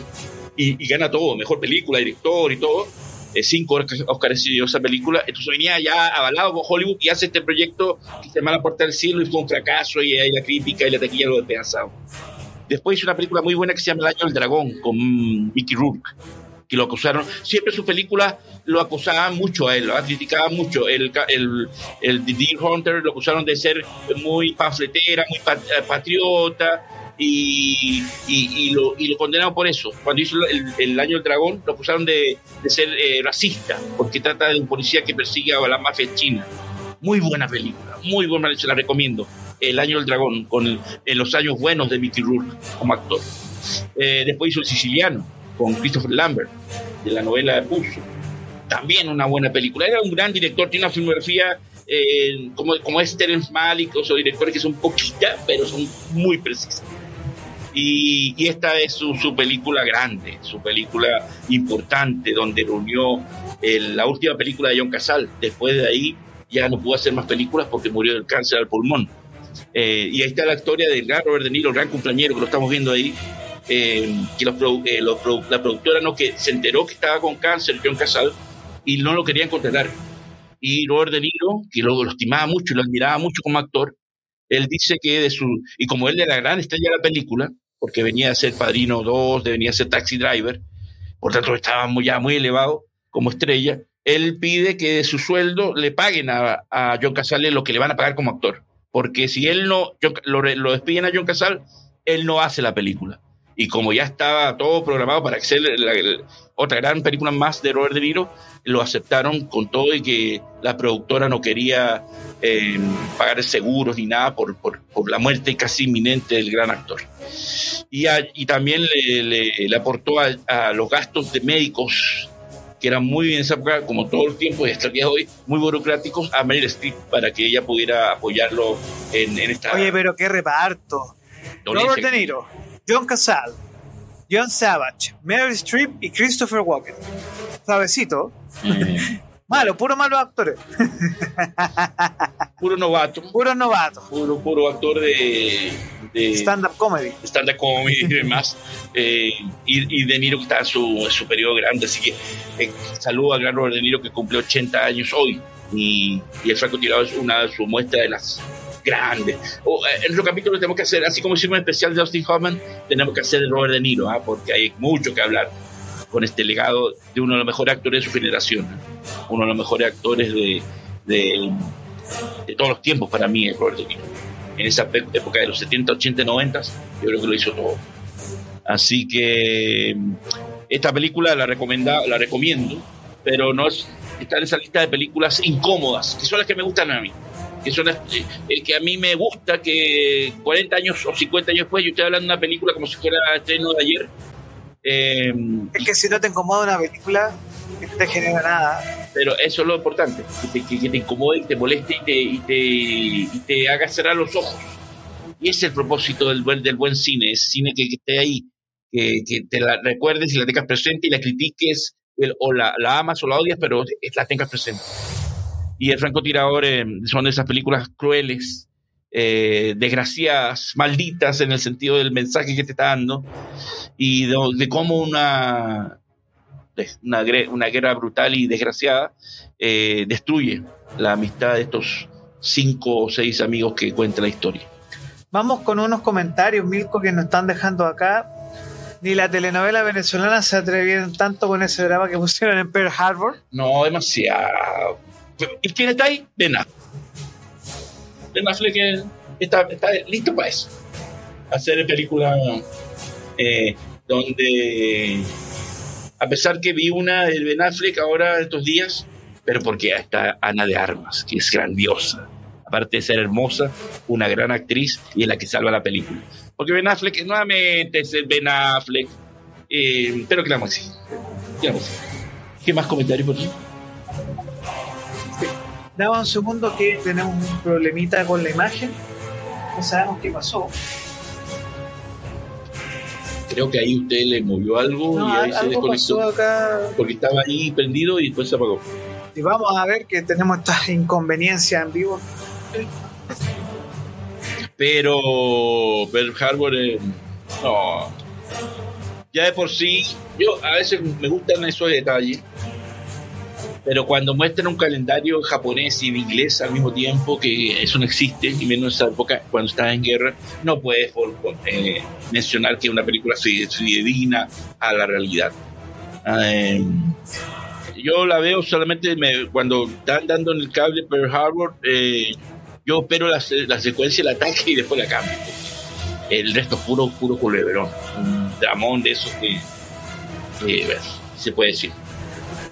Y, y gana todo, mejor película, director y todo. Eh, cinco Oscars dio esa película. Entonces venía ya avalado por Hollywood y hace este proyecto que se llama La Puerta del Cielo y fue un fracaso y ahí la crítica y la taquilla lo despedazado. Después hizo una película muy buena que se llama El Año del Dragón con Mickey Rourke, que lo acusaron. Siempre sus películas lo acusaban mucho a él, lo criticaban mucho. El, el, el Deer Hunter lo acusaron de ser muy panfletera, muy eh, patriota. Y, y, y lo, y lo condenaron por eso. Cuando hizo el, el Año del Dragón, lo acusaron de, de ser eh, racista, porque trata de un policía que persigue a la mafia china. Muy buena película, muy buena, se la recomiendo. El Año del Dragón, con el- en los años buenos de Mickey Rourke como actor. Eh, después hizo El Siciliano, con Christopher Lambert, de la novela de Puzo. También una buena película. Era un gran director, tiene una filmografía eh, como, como es Terence Malick, o son directores que son poquitas, pero son muy precisas. Y, esta es su, su película grande, su película importante, donde reunió el- la última película de John Casal. Después de ahí ya no pudo hacer más películas porque murió del cáncer al pulmón. Eh, y ahí está la historia del gran Robert De Niro, el gran cumpleañero que lo estamos viendo ahí, eh, que los eh, los la productora no que se enteró que estaba con cáncer, John Casal, y no lo querían contratar. Y Robert De Niro, que lo, lo estimaba mucho y lo admiraba mucho como actor, él dice que de su, y como él era la gran estrella de la película, porque venía a ser Padrino 2, venía a ser Taxi Driver, por tanto estaba muy, ya muy elevado como estrella, él pide que de su sueldo le paguen a, a John Casale lo que le van a pagar como actor. Porque si él no, lo, lo despiden a John Casal, él no hace la película. Y como ya estaba todo programado para la- la- otra gran película más de Robert De Niro, lo aceptaron con todo y que la productora no quería eh, pagar seguros ni nada por, por, por la muerte casi inminente del gran actor. Y, a- y también le, le- le aportó a, a los gastos de médicos que eran muy en esa época, como todo el tiempo y hasta el día de hoy, muy burocráticos a Meryl Streep para que ella pudiera apoyarlo en, en esta. Oye, pero qué reparto. Robert De Niro, John Casal, John Savage, Meryl Streep y Christopher Walken. Suavecito. Malo, puro malos actores. puro novato, Puros novatos. puro, puro actor de, de Stand-up comedy. stand-up comedy y demás. Eh, y, y De Niro que está en su, su periodo grande, así que eh, saludo a gran Robert De Niro que cumple 80 años hoy. Y, y el Franco Tirado es una de sus muestras de las grandes. O, eh, en otro capítulo tenemos que hacer, así como hicimos un especial de Austin Hoffman, tenemos que hacer de Robert De Niro, ¿ah? porque hay mucho que hablar con este legado de uno de los mejores actores de su generación, uno de los mejores actores de, de, todos los tiempos para mí es Robert De Niro. En esa época de los 70, 80, 90, yo creo que lo hizo todo. Así que esta película la, recomenda, la recomiendo, pero no es, está en esa lista de películas incómodas, que son las que me gustan a mí. Que son las eh, el que a mí me gusta que 40 años o 50 años después yo estoy hablando de una película como si fuera estreno de ayer. eh, Es que si no te incomoda una película, que no te genera nada. pero eso es lo importante, que te, que- que te incomode y te moleste y te, y te, y te haga cerrar los ojos. Y ese es el propósito del buen, del buen cine, ese cine que, que esté ahí, que, que te la recuerdes y la tengas presente y la critiques, el- o la, la amas o la odias, pero la tengas presente. Y El Francotirador eh, son esas películas crueles, eh, desgraciadas, malditas en el sentido del mensaje que te está dando, y de, de cómo una, una guerra brutal y desgraciada eh, destruye la amistad de estos cinco o seis amigos que cuenta la historia. Vamos con unos comentarios, Milko, que nos están dejando acá. Ni la telenovela venezolana se atrevieron tanto con ese drama que pusieron en Pearl Harbor. No, demasiado. ¿Y quién está ahí? Ben Affleck. Ben Affleck está, listo para eso. Hacer película eh, donde, a pesar que vi una de Ben Affleck ahora estos días, pero porque está Ana de Armas, que es grandiosa. Aparte de ser hermosa, una gran actriz y es la que salva la película. Porque Ben Affleck nuevamente es el Ben Affleck. eh, pero que la música. Que la música. ¿Qué más comentarios por aquí? Daba un segundo que tenemos un problemita con la imagen. No sabemos qué pasó. Creo que ahí usted le movió algo No, y ahí se desconectó. pasó acá. Porque estaba ahí prendido y después se apagó. Y vamos a ver que tenemos estas inconveniencias en vivo. Pero Pearl Harbor, eh, no. Ya de por sí, yo a veces me gustan esos detalles. Pero cuando muestran un calendario en japonés y inglés al mismo tiempo, que eso no existe, y menos en esa época cuando estás en guerra, no puedes eh, mencionar que una película se digna a la realidad. Eh, yo la veo solamente me- cuando están dando en el cable Pearl Harbor, eh, yo espero la, se- la secuencia del ataque y después la cambio. El resto es puro, puro culebrón. Un dramón de esos que, bueno, se puede decir.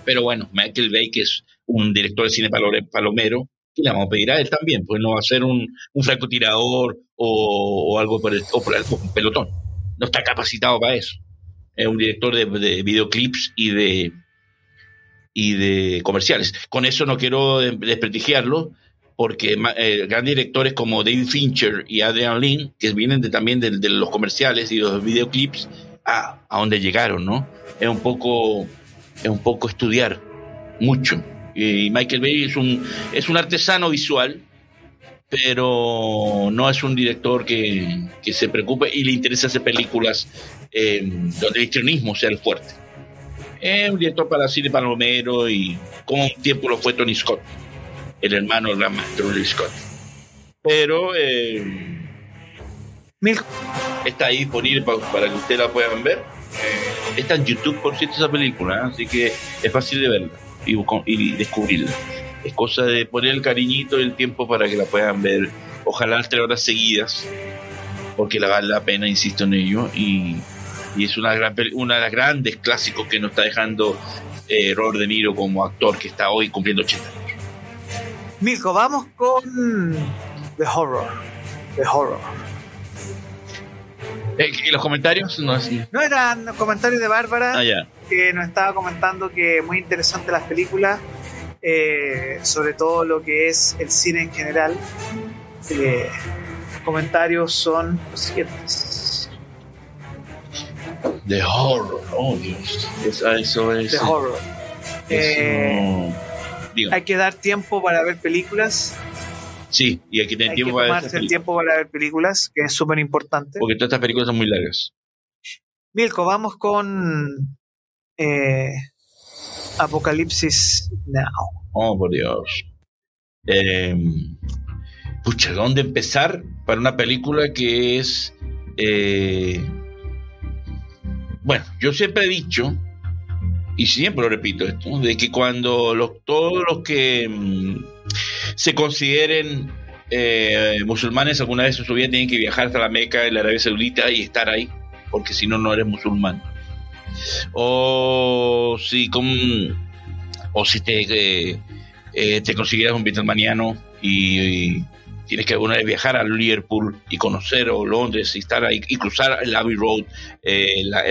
Pero bueno, Michael Bay, que es un director de cine palomero, ¿qué le vamos a pedir a él también? Pues no va a ser un, un francotirador o, algo por el, o por el- pelotón. No está capacitado para eso. Es un director de, de videoclips y de, y de comerciales. Con eso no quiero de- desprestigiarlo, porque eh, grandes directores como David Fincher y Adrian Lin, que vienen de, también de, de los comerciales y los videoclips, a, a donde llegaron, ¿no? Es un poco, es un poco estudiar mucho. Y Michael Bay es un, es un artesano visual, pero no es un director que, que se preocupe y le interesa hacer películas eh, donde el histrionismo sea el fuerte. Es un director para cine palomero y como un tiempo lo fue Tony Scott, el hermano del gran maestro Tony Scott. Pero eh, está ahí disponible pa- para que ustedes la puedan ver. Está en YouTube, por cierto, esa película, ¿eh? así que es fácil de verla y, y descubrirla. Es cosa de poner el cariñito y el tiempo para que la puedan ver. Ojalá tres horas seguidas, porque la vale la pena, insisto en ello. Y, y es una, gran, una de las grandes clásicos que nos está dejando eh, Robert De Niro como actor que está hoy cumpliendo 80 años. Milko, vamos con The Horror. The Horror. Eh, ¿Y los comentarios? No, es- No eran los comentarios de Bárbara. Ah, que nos estaba comentando que muy interesante las películas, eh, sobre todo lo que es el cine en general. eh, comentarios son los siguientes. The Horror, oh Dios, eso, es... The Horror. Eh, hay que dar tiempo para ver películas. Sí, y hay que tener tiempo para tomarse el tiempo para ver películas, que es súper importante. Porque todas estas películas son muy largas. Milko, vamos con eh, Apocalipsis Now. Oh, por Dios. Eh, pucha, ¿dónde empezar para una película que es... Eh, bueno, yo siempre he dicho, y siempre lo repito esto, de que cuando los, todos los que mm, se consideren eh, musulmanes alguna vez en su vida tienen que viajar hasta la Meca en la Arabia Saudita y estar ahí, porque si no, no eres musulmán. O si, con, o si te, eh, te consideras un bitalmaniano y, tienes que alguna vez viajar a Liverpool y conocer o Londres y estar ahí y cruzar el Abbey Road, eh, la,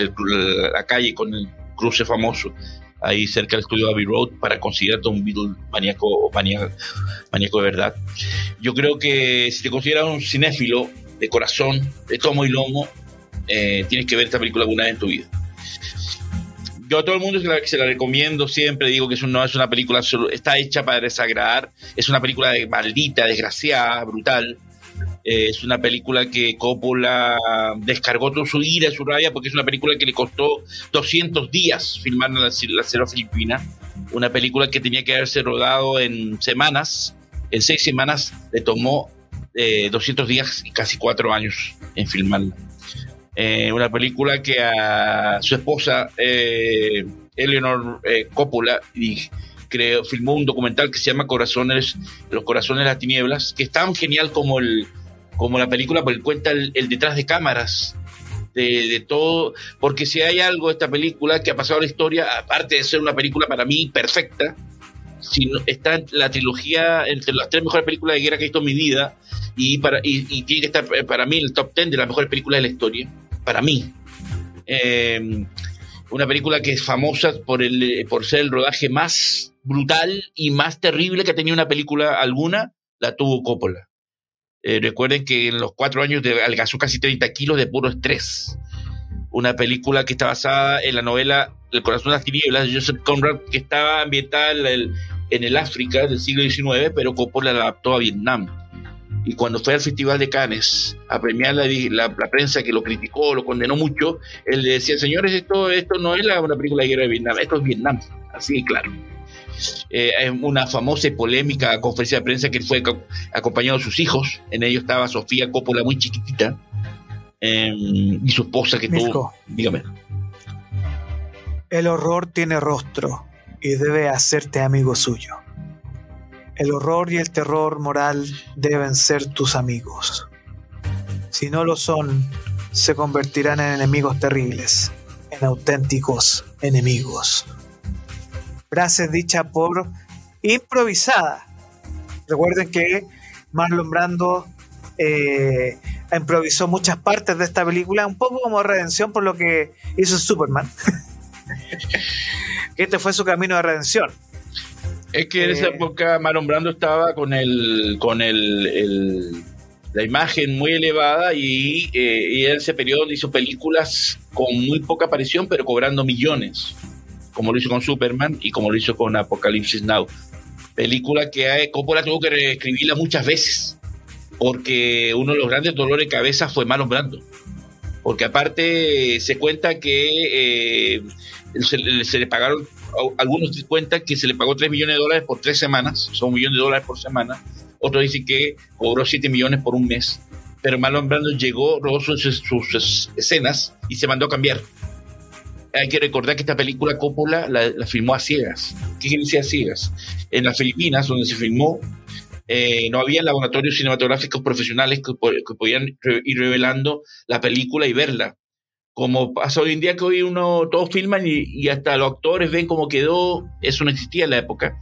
la, calle con el cruce famoso ahí cerca del estudio Abbey Road para considerarte un Beatle maníaco o maníaco, de verdad. Yo creo que si te consideras un cinéfilo de corazón, de tomo y lomo, eh, tienes que ver esta película alguna vez en tu vida yo a todo el mundo se la, se la recomiendo siempre, digo que es no es una película, está hecha para desagradar, es una película de maldita, desgraciada, brutal. Eh, es una película que Coppola descargó toda su ira, su rabia, porque es una película que le costó 200 días filmar en la, la selva filipina. Una película que tenía que haberse rodado en semanas, en seis semanas le tomó 200 eh, días y casi cuatro años en filmarla. Eh, una película que a su esposa, eh, Eleanor Coppola, y creó, filmó un documental que se llama Corazones, Los Corazones de las Tinieblas, que es tan genial como, el, como la película, porque cuenta el, detrás de cámaras de, todo, porque si hay algo de esta película que ha pasado a la historia, aparte de ser una película para mí perfecta, está en la trilogía entre las tres mejores películas de guerra que he visto en mi vida y, para, y, tiene que estar para mí en el top ten de las mejores películas de la historia para mí. Eh, una película que es famosa por, el, por ser el rodaje más brutal y más terrible que ha tenido una película alguna, la tuvo Coppola. Eh, recuerden que en los cuatro años de, algazó casi 30 kilos de puro estrés. Una película que está basada en la novela El corazón de las tinieblas de Joseph Conrad, que estaba ambientada en el, en el África del siglo XIX, pero Coppola la adaptó a Vietnam y cuando fue al Festival de Cannes a premiar la, la, prensa que lo criticó, lo condenó mucho, él le decía, señores, esto, esto no es una película de guerra de Vietnam, esto es Vietnam, así de claro. Eh, es una famosa y polémica conferencia de prensa que fue acompañado de sus hijos, en ello estaba Sofía Coppola muy chiquitita, em, y su esposa que tuvo... Dígame. El horror tiene rostro y debe hacerte amigo suyo. El horror y el terror moral deben ser tus amigos. Si no lo son, se convertirán en enemigos terribles, en auténticos enemigos. Frase dicha por improvisada. Recuerden que Marlon Brando eh, improvisó muchas partes de esta película, un poco como redención por lo que hizo Superman. este fue su camino de redención. Es que en esa eh. época Marlon Brando estaba con el con el, la imagen muy elevada y, eh, en ese periodo hizo películas con muy poca aparición pero cobrando millones, como lo hizo con Superman y como lo hizo con Apocalipsis Now. Película que Coppola tuvo que reescribirla muchas veces porque uno de los grandes dolores de cabeza fue Marlon Brando. Porque aparte se cuenta que eh, se, se le pagaron algunos cuentan que se le pagó 3 millones de dólares por tres semanas, son un millón de dólares por semana. Otros dicen que cobró 7 millones por un mes. Pero Marlon Brando llegó, robó sus, escenas y se mandó a cambiar. Hay que recordar que esta película Coppola la, filmó a ciegas. ¿Qué quiere decir a ciegas? En las Filipinas, donde se filmó, eh, no había laboratorios cinematográficos profesionales que podían ir revelando la película y verla como pasa hoy en día que hoy uno, todos filman y, hasta los actores ven cómo quedó, eso no existía en la época,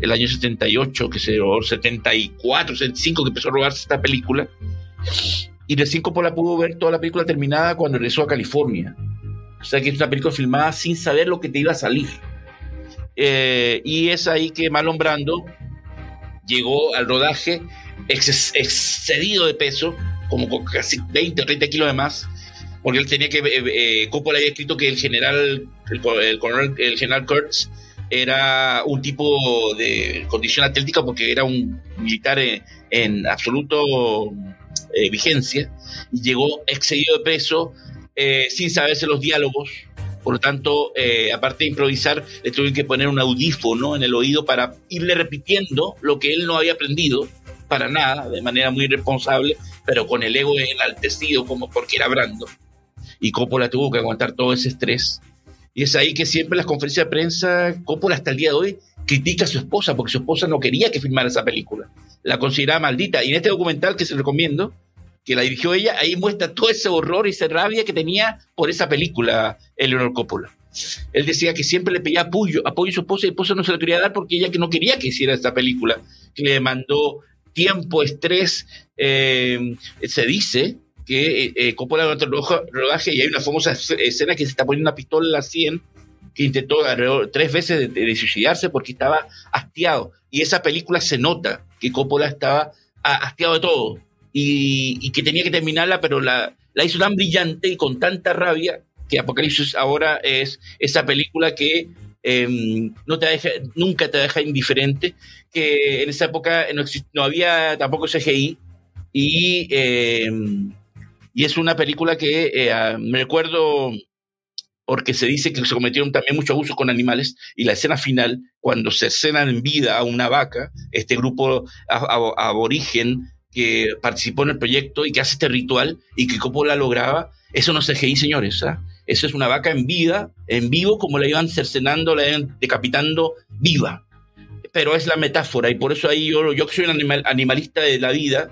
el año 78, que se, o 74, 75 que empezó a robarse esta película, y recién la pudo ver toda la película terminada cuando regresó a California. O sea que es una película filmada sin saber lo que te iba a salir. Eh, y es ahí que Marlon Brando llegó al rodaje excedido de peso, como casi 20 o 30 kilos de más, porque él tenía que, eh, eh, Coppola había escrito que el general, el, coronel, el general Kurtz era un tipo de condición atlética porque era un militar en, absoluto eh, vigencia y llegó excedido de peso sin saberse los diálogos. Por lo tanto, aparte de improvisar, le tuvieron que poner un audífono en el oído para irle repitiendo lo que él no había aprendido para nada, de manera muy irresponsable, pero con el ego enaltecido como porque era Brando y Coppola tuvo que aguantar todo ese estrés. Y es ahí que siempre las conferencias de prensa, Coppola hasta el día de hoy critica a su esposa, porque su esposa no quería que filmara esa película. La consideraba maldita. Y en este documental que se recomiendo, que la dirigió ella, ahí muestra todo ese horror y esa rabia que tenía por esa película, Eleanor Coppola. Él decía que siempre le pedía apoyo, apoyo a su esposa y su esposa no se lo quería dar porque ella que no quería que hiciera esta película, que le demandó tiempo, estrés, eh, se dice que eh, eh Coppola durante el rodaje y hay una famosa escena que se está poniendo una pistola en la 100 que intentó tres veces de, suicidarse porque estaba hastiado. Y esa película se nota que Coppola estaba hastiado de todo y, que tenía que terminarla, pero la, la, hizo tan brillante y con tanta rabia que Apocalipsis ahora es esa película que em, no te deja, nunca te deja indiferente, que en esa época no, no había tampoco CGI y em, y es una película que eh, ah, me recuerdo porque se dice que se cometieron también muchos abusos con animales y la escena final, cuando se en vida a una vaca, este grupo aborigen que participó en el proyecto y que hace este ritual y que la lograba, eso no es CGI, señores. ¿ah? Eso es una vaca en vida, en vivo, como la iban cercenando, la iban decapitando viva. Pero es la metáfora y por eso ahí yo, yo que soy un animal, animalista de la vida,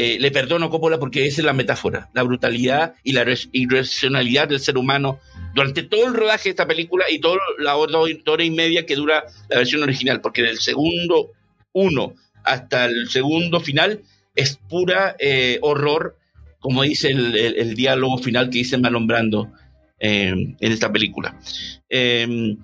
eh, le perdono a Coppola porque esa es la metáfora, la brutalidad y la irracionalidad del ser humano durante todo el rodaje de esta película y toda la hora, y media que dura la versión original, porque del segundo uno hasta el segundo final es pura eh, horror, como dice el, diálogo final que dice Malombrando eh, en esta película. Em,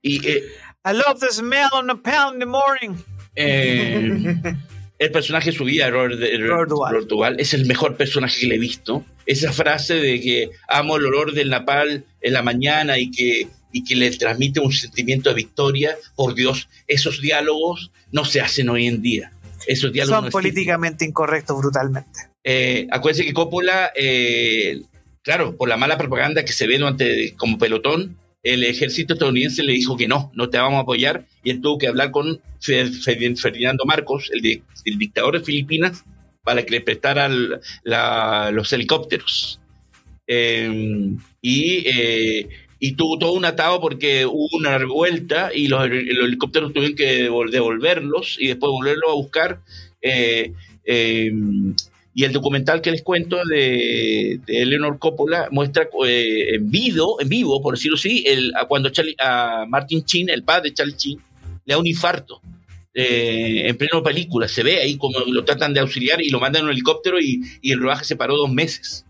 y, I love the smell on a pound in the morning. el personaje de su vida, Robert, Duval, es el mejor personaje que le he visto. Esa frase de que amo el olor del napal en la mañana y que, y que le transmite un sentimiento de victoria, por Dios, esos diálogos no se hacen hoy en día. Esos diálogos Son políticamente incorrectos brutalmente. Eh, acuérdense que Coppola, eh, claro, por la mala propaganda que se ve durante, como pelotón, el ejército estadounidense le dijo que no, no te vamos a apoyar, y él tuvo que hablar con Ferdinando Marcos, el, dictador de Filipinas, para que le prestaran los helicópteros. Em, eh, y, tuvo todo un atado porque hubo una revuelta y los, helicópteros tuvieron que devolverlos y después volverlos a buscar. Eh, em, y el documental que les cuento de, Eleanor Coppola muestra eh, en vivo, en vivo, por decirlo así, el, cuando a Martin Chin, el padre de Charlie Chin, le da un infarto eh, en pleno película. Se ve ahí como lo tratan de auxiliar y lo mandan en un helicóptero y, el rodaje se paró dos meses.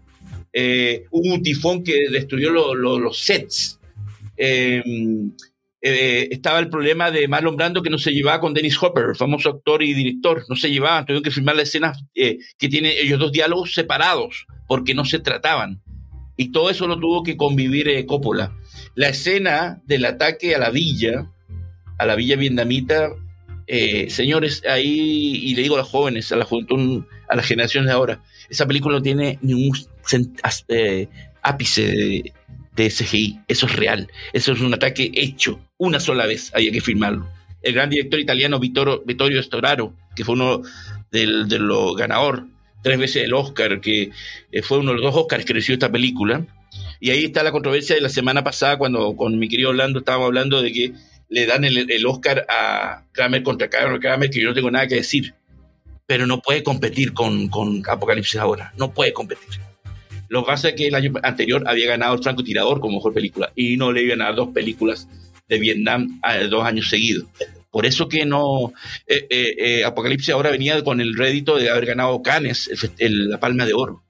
Eh, hubo un tifón que destruyó los sets. Eh, estaba el problema de Marlon Brando que no se llevaba con Dennis Hopper, famoso actor y director, no se llevaban, tuvieron que filmar la escena eh, que tiene ellos dos diálogos separados porque no se trataban. Y todo eso lo tuvo que convivir eh, Coppola. La escena del ataque a la villa, a la villa vietnamita, señores, ahí, y le digo a los jóvenes, a la juventud, a las generaciones de ahora, esa película no tiene ningún ápice de, de. Eso es real. Eso es un ataque hecho. Una sola vez había que firmarlo. El gran director italiano Vittorio Storaro, que fue uno de los ganadores tres veces el Oscar, que eh, fue uno de los dos Oscars que recibió esta película. Y ahí está la controversia de la semana pasada, cuando con mi querido Orlando estábamos hablando de que le dan el, Oscar a Kramer contra Kramer, que yo no tengo nada que decir. Pero no puede competir con, con Apocalipsis ahora. No puede competir. Lo que pasa es que el año anterior había ganado el francotirador como mejor película y no le iba a ganar dos películas de Vietnam a dos años seguidos. Por eso que no. Eh, eh, eh, Apocalipsis ahora venía con el rédito de haber ganado Cannes, la Palma de Oro.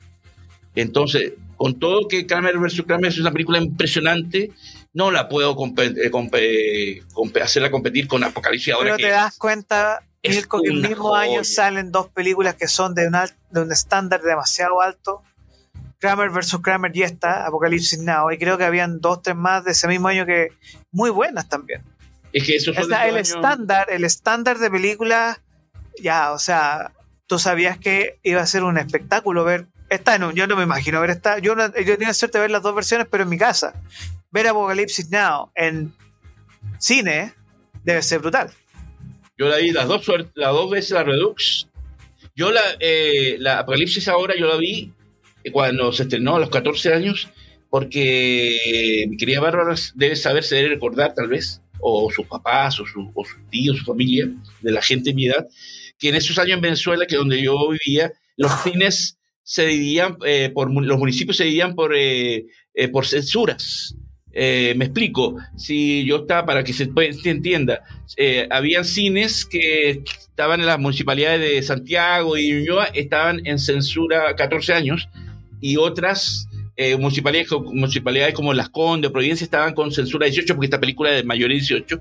Entonces, con todo que Kramer vs. Kramer es una película impresionante, no la puedo hacerla competir con Apocalipsis ahora. Pero te das cuenta Es que el mismo año salen dos películas que son de un, de un estándar demasiado alto. Kramer vs. Kramer y esta, Apocalipsis Now. Y creo que habían dos, tres más de ese mismo año que muy buenas también. Es que eso el estándar, el estándar de películas, ya, o sea, tú sabías que iba a ser un espectáculo ver esta no, yo no me imagino ver esta. Yo, no, yo tenía suerte de ver las dos versiones, pero en mi casa. Ver Apocalipsis Now en cine debe ser brutal. Yo la vi las dos, las dos veces la Redux. Yo la, eh, la Apocalipsis ahora yo la vi cuando se estrenó a los 14 años, porque mi querida Bárbara debe saber, se debe recordar tal vez, o sus papás, o, su, sus tíos, su familia, de la gente de mi edad, que en esos años en Venezuela, que donde yo vivía, los cines se dividían eh, por los municipios se dividían por, eh, eh, por censuras. me explico, si yo estaba, para que se, se entienda, habían cines que estaban en las municipalidades de Santiago y Ñuñoa, estaban en censura 14 años, y otras municipalidades, municipalidades como Las Condes, Providencia, estaban con censura 18, porque esta película es de mayoría 18,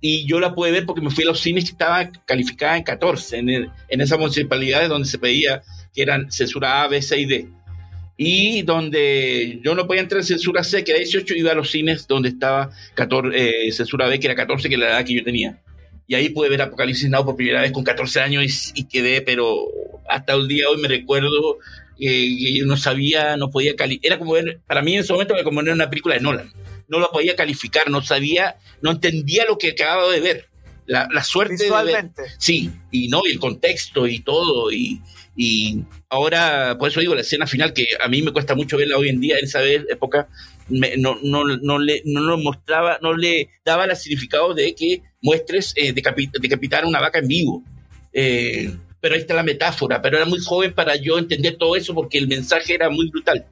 y yo la pude ver porque me fui a los cines que estaban calificadas en 14, en, en esas municipalidades donde se pedía que eran censura A, B, C y D. Y donde yo no podía entrar en censura C, que era 18, iba a los cines donde estaba 14, eh, censura B, que era 14, que era la edad que yo tenía. Y ahí pude ver Apocalipsis Now por primera vez con 14 años y, quedé, pero hasta el día de hoy me recuerdo yo no sabía, no podía calificar. Era como ver, para mí en ese momento, como ver una película de Nolan. No la podía calificar, no sabía, no entendía lo que acababa de ver. La, la suerte Visualmente. de Sí, y no, y el contexto y todo. Y, y ahora, por eso digo, la escena final, que a mí me cuesta mucho verla hoy en día, en esa época, no, no, no, le, no lo mostraba, no le daba el significado de que muestres eh, decapitar una vaca en vivo. Eh, pero ahí está la metáfora, pero era muy joven para yo entender todo eso porque el mensaje era muy brutal.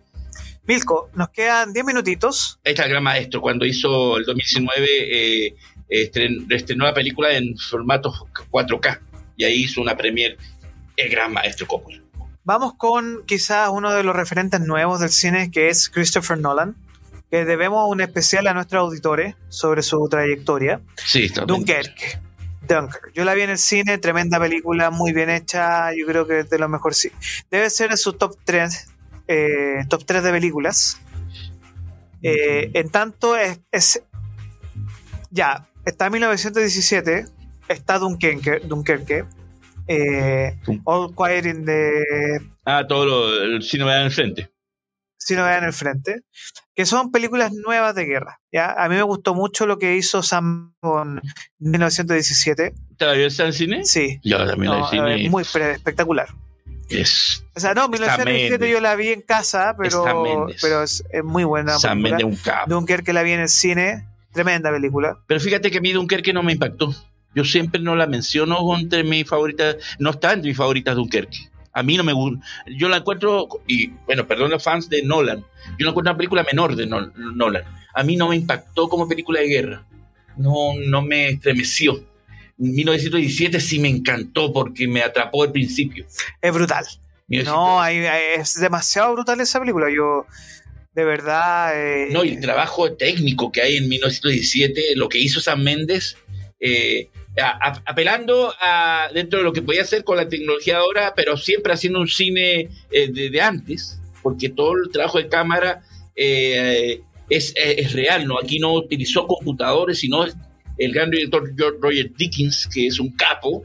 Milko, nos quedan 10 minutitos. Ahí está el gran maestro, cuando hizo el 2019, eh, estrenó la película en formato 4K y ahí hizo una premiere el gran maestro Coppola. Vamos con quizás uno de los referentes nuevos del cine, que es Christopher Nolan, que debemos un especial a nuestros auditores sobre su trayectoria. Sí, Dunkerque. Dunker. Yo la vi en el cine, tremenda película, muy bien hecha, yo creo que es de lo mejor. Sí. Debe ser en su top 3, eh, top 3 de películas. Eh, en tanto, es, es, ya, está en 1917, está Dunkerque, Dunkerque eh, All Quiet in the... Ah, todo lo, el cine en el frente. Cine en el frente. Que son películas nuevas de guerra. ¿ya? A mí me gustó mucho lo que hizo Sam con 1917. ¿Te la viste en cine? Sí. Yo también la vi en cine. Muy espectacular. Es, o sea, no, 1917 yo la vi en casa, pero, pero es, muy buena. Sam Mendes un capo. Dunkerque la vi en el cine. Tremenda película. Pero fíjate que a mí Dunkerque no me impactó. Yo siempre no la menciono entre mis favoritas, no está entre mis favoritas Dunkerque. A mí no me gusta. Yo la encuentro, y bueno, perdón los fans de Nolan, yo la encuentro una película menor de Nolan. A mí no me impactó como película de guerra. No, no me estremeció. 1917 sí me encantó porque me atrapó al principio. Es brutal. No, es demasiado brutal esa película. Yo, de verdad. Eh, no, y el trabajo técnico que hay en 1917, lo que hizo San Méndez, eh, apelando a dentro de lo que podía hacer con la tecnología ahora, pero siempre haciendo un cine eh, de, antes, porque todo el trabajo de cámara eh, es, es, real, ¿no? Aquí no utilizó computadores, sino el gran director Roger Dickens, que es un capo,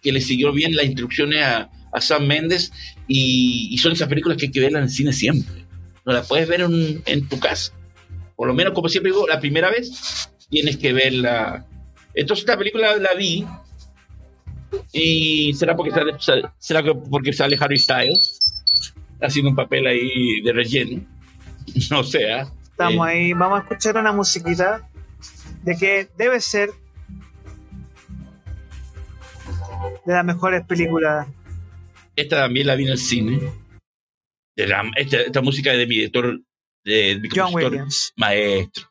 que le siguió bien las instrucciones a, Sam Mendes, y, son esas películas que hay que verlas en el cine siempre. No las puedes ver en, en tu casa. Por lo menos, como siempre digo, la primera vez tienes que verla entonces esta película la vi y será porque sale, será porque sale Harry Styles haciendo un papel ahí de relleno. No sé. ¿ah? Estamos eh, ahí, vamos a escuchar una musiquita de que debe ser de las mejores películas. Esta también la vi en el cine. De esta, música de mi director, de, John Williams. Maestro.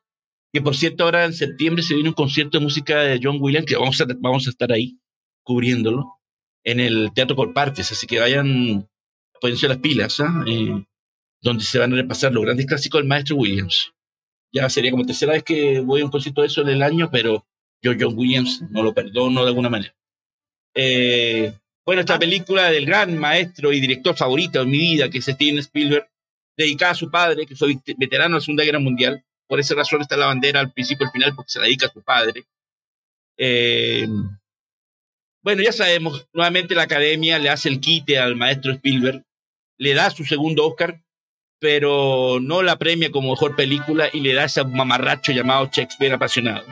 Que por cierto, ahora en septiembre se viene un concierto de música de John Williams, que vamos a, vamos a estar ahí cubriéndolo en el Teatro Partes, así que vayan poniéndose las pilas, ¿ah? eh, donde se van a repasar los grandes clásicos del maestro Williams. Ya sería como tercera vez que voy a un concierto de eso en el año, pero yo John Williams no lo perdono de alguna manera. Eh, bueno, esta película del gran maestro y director favorito de mi vida, que es Steven Spielberg, dedicada a su padre, que fue veterano de la Segunda Guerra Mundial. Por esa razón está la bandera al principio y al final, porque se la dedica a su padre. Eh, bueno, ya sabemos, nuevamente la academia le hace el quite al maestro Spielberg, le da su segundo Oscar, pero no la premia como mejor película y le da ese mamarracho llamado Shakespeare apasionado,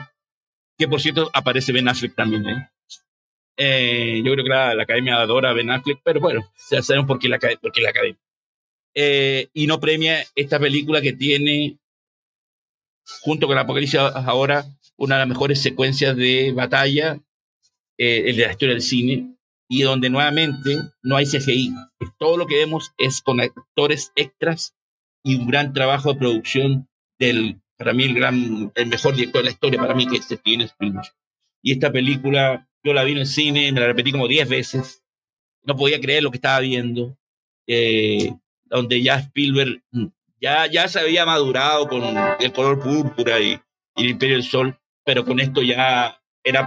que por cierto aparece Ben Affleck también. ¿eh? Eh, yo creo que la, academia adora a Ben Affleck, pero bueno, ya sabemos por qué la, por qué la academia. Eh, y no premia esta película que tiene, junto con Apocalipsis ahora, una de las mejores secuencias de batalla eh, de la historia del cine y donde nuevamente no hay CGI. Todo lo que vemos es con actores extras y un gran trabajo de producción del, para mí, el, gran, el mejor director de la historia, para mí, que es Steven Spielberg. Y esta película, yo la vi en el cine, me la repetí como 10 veces, no podía creer lo que estaba viendo, eh, donde ya Spielberg ya, ya se había madurado con el color púrpura y, el Imperio del Sol, pero con esto ya era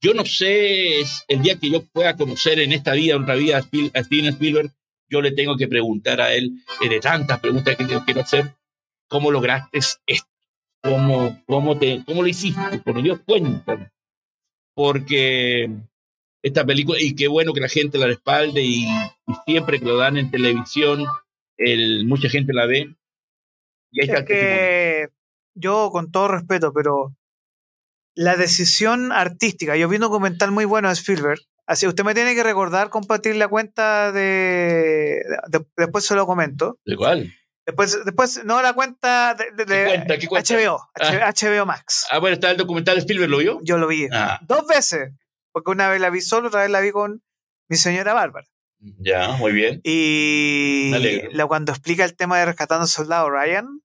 yo no sé, el día que yo pueda conocer en esta vida, en otra vida, a Steven Spielberg, yo le tengo que preguntar a él, eh, de tantas preguntas que yo quiero hacer, ¿cómo lograste esto? ¿Cómo, cómo, te, cómo lo hiciste? Por Dios, cuéntame. Porque esta película, y qué bueno que la gente la respalde, y, siempre que lo dan en televisión, el, mucha gente la ve. Y ahí es que yo, con todo respeto, pero la decisión artística. Yo vi un documental muy bueno de Spielberg. Así, usted me tiene que recordar compartir la cuenta de. después se lo comento. ¿De cuál? Después, después no, la cuenta de, ¿Qué cuenta? HBO, HBO ah. Max. Ah, bueno, está el documental de Spielberg, ¿lo vio? Yo lo vi. Ah. Dos veces. Porque una vez la vi solo, otra vez la vi con mi señora Bárbara. Ya, muy bien. Y la, cuando explica el tema de Rescatando al Soldado Ryan,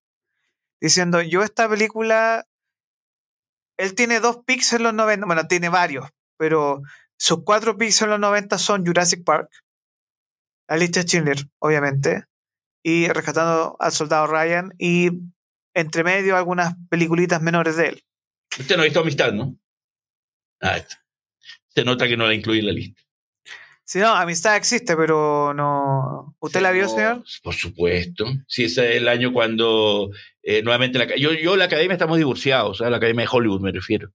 diciendo, yo esta película él tiene dos picks en los 90, bueno, tiene varios, pero sus cuatro picks en los 90 son Jurassic Park, Alicia Schindler, obviamente, y Rescatando al Soldado Ryan, y entre medio algunas peliculitas menores de él. Usted no ha visto Amistad, ¿no? Ah, se nota que no la incluye en la lista. Sí, no, Amistad existe, pero no. ¿Usted la vio, señor? Por supuesto. Sí, ese es el año cuando eh, nuevamente la, yo, yo, la academia estamos divorciados, la academia de Hollywood me refiero.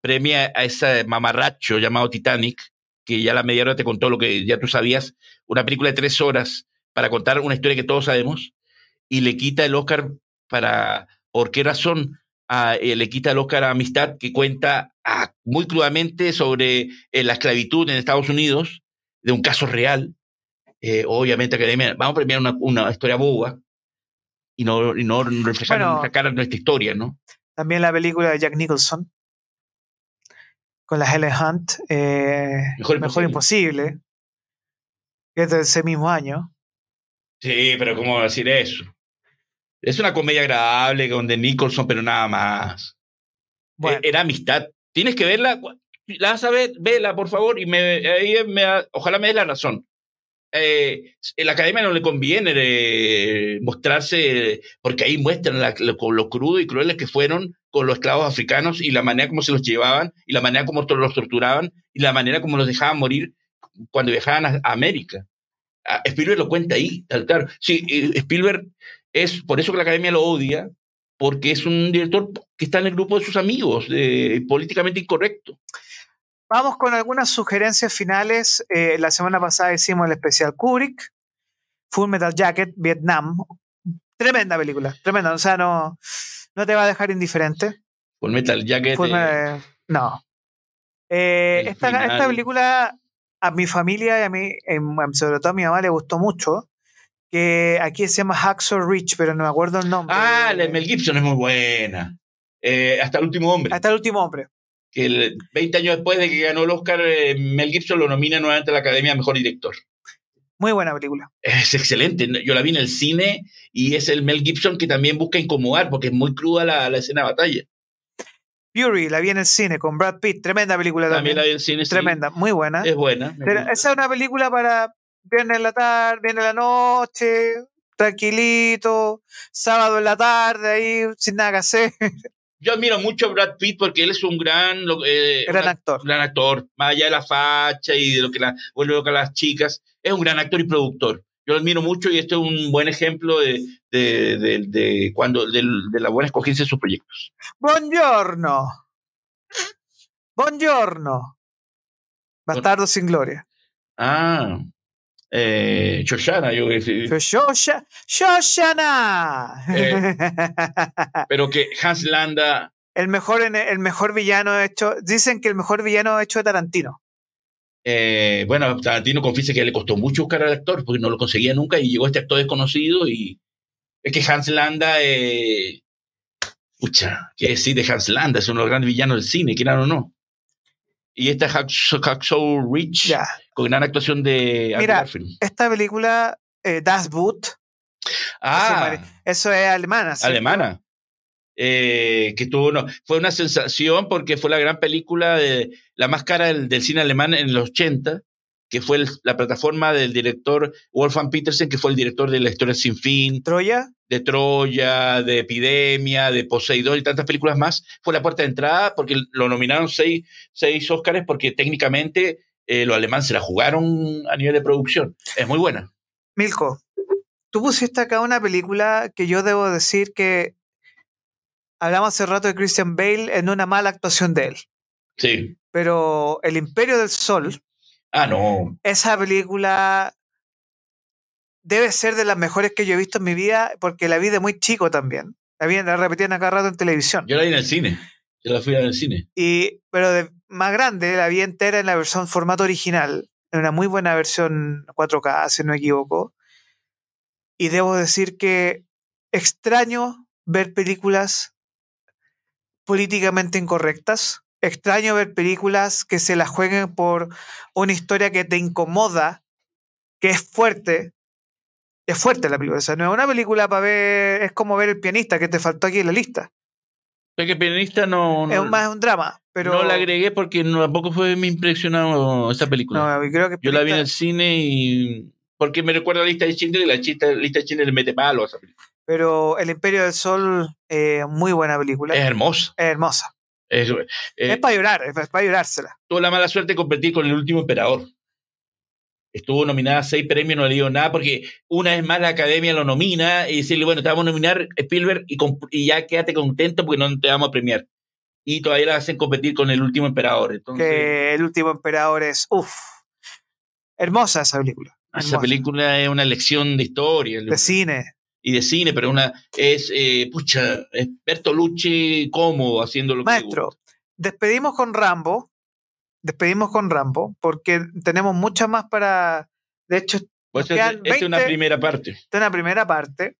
Premia a ese mamarracho llamado Titanic, que ya la media hora te contó lo que ya tú sabías, una película de tres horas para contar una historia que todos sabemos, y le quita el Oscar para. ¿Por qué razón? Eh, le quita el Oscar a Amistad, que cuenta ah, muy crudamente sobre eh, la esclavitud en Estados Unidos de un caso real. Eh, obviamente, Academia, vamos a premiar una, una historia boba y no, y no reflejar nuestra nuestra historia, ¿no? También la película de Jack Nicholson con la Helen Hunt, eh, Mejor, imposible. que es de ese mismo año. Sí, pero ¿cómo decir eso? Es una comedia agradable con de Nicholson, pero nada más. Bueno. Era amistad. Tienes que verla la a vela, por favor, y me, me, ojalá me dé la razón. Eh, en la academia no le conviene eh, mostrarse, porque ahí muestran lo, crudo y crueles que fueron con los esclavos africanos y la manera como se los llevaban, y la manera como los torturaban, y la manera como los dejaban morir cuando viajaban a, América. Ah, Spielberg lo cuenta ahí, claro. Sí, Spielberg es, por eso que la academia lo odia, porque es un director que está en el grupo de sus amigos, políticamente incorrecto. Vamos con algunas sugerencias finales. Eh, la semana pasada hicimos el especial Kubrick, Full Metal Jacket, Vietnam. Tremenda película, tremenda. O sea, no, no te va a dejar indiferente. Full Metal Jacket. Eh, no. Eh, esta, esta, película a mi familia y a mí, sobre todo a mi mamá, le gustó mucho. Que aquí se llama Hacksaw Rich, pero no me acuerdo el nombre. Ah, la de Mel Gibson es muy buena. hasta el último hombre. Hasta el último hombre que 20 años después de que ganó el Oscar, eh, Mel Gibson lo nomina nuevamente a la Academia Mejor Director. Muy buena película. Es excelente. Yo la vi en el cine y es el Mel Gibson que también busca incomodar porque es muy cruda la, la escena de batalla. Fury, la vi en el cine con Brad Pitt. Tremenda película también. También la vi en el cine. Tremenda, muy buena. Es buena. esa es una película para viernes en la tarde, viernes en la noche, tranquilito, sábado en la tarde, ahí sin nada que hacer. yo admiro mucho a Brad Pitt porque él es un gran, eh, gran una- actor. gran actor, más allá de la facha y de lo que la, vuelve a las chicas, es un gran actor y productor. Yo lo admiro mucho y este es un buen ejemplo de, de, de- de cuando, de la buena escogencia de sus proyectos. Buongiorno. Buongiorno. Bastardo sin gloria. Ah, eh, Shoshana, yo. Shosha- Shoshana. pero que Hans Landa, el mejor el mejor villano hecho. Dicen que el mejor villano hecho de Tarantino. eh, bueno, Tarantino confiesa que le costó mucho buscar al actor porque no lo conseguía nunca y llegó este actor desconocido y es que Hans Landa, eh, pucha, ¿qué decir de Hans Landa? Es uno de los grandes villanos del cine, quieran o no. Y esta Hacksaw Ridge, Ya. Con gran actuación de Andrew Mira, Garfield. Esta película, eh, Das Boot, Ah, eso es alemana. ¿cierto? alemana. Eh, que tuvo no, fue una sensación porque fue la gran película de la más cara del, del cine alemán en los 80, que fue el- la plataforma del director Wolfgang Petersen, que fue el director de La historia sin fin, Troya. de Troya, de Epidemia, de Poseidón y tantas películas más. Fue la puerta de entrada porque lo nominaron seis, seis Óscares porque técnicamente eh, los alemanes se la jugaron a nivel de producción. Es muy buena. Milko, tú pusiste acá una película que yo debo decir que hablamos hace rato de Christian Bale en una mala actuación de él. Sí. Pero El Imperio del Sol, Ah, no. esa película debe ser de las mejores que yo he visto en mi vida porque la vi de muy chico también. La, vi, la repetían acá rato en televisión. Yo la vi en el cine. Yo la fui a ver en el cine. Y, pero de más grande, la vi entera en la versión formato original, en una muy buena versión 4K, si no me equivoco. Y debo decir que extraño ver películas políticamente incorrectas. Extraño ver películas que se las jueguen por una historia que te incomoda, que es fuerte. Es fuerte la película. O sea, no es una película para ver. Es como ver el pianista que te faltó aquí en la lista. Es que pianista no, no, es más un drama. Pero no la agregué porque no, tampoco fue me impresionó esa película. No, y creo que Yo la vi en el cine y porque me recuerda a la lista de Schindler y la chista- lista de Schindler le mete palo a esa película. Pero El Imperio del Sol, eh, muy buena película. Es Es, hermosa. hermosa. Es, eh, es para llorar, es para llorársela. tuvo la mala suerte de competir con el último emperador. Estuvo nominada a seis premios, no le dio nada, porque una vez más la academia lo nomina y decirle, bueno, te vamos a nominar Spielberg y, ya quédate contento porque no te vamos a premiar. Y todavía la hacen competir con el último emperador. Entonces, Que El último emperador es, uff, hermosa esa película. esa película es una lección de historia. De cine. y de cine, pero una es, eh, pucha, es Bertolucci cómodo haciendo lo que le Maestro, despedimos con Rambo. Despedimos con Rambo, porque tenemos muchas más para. De hecho, Pues esta es una 20 primera parte. esta es la primera parte.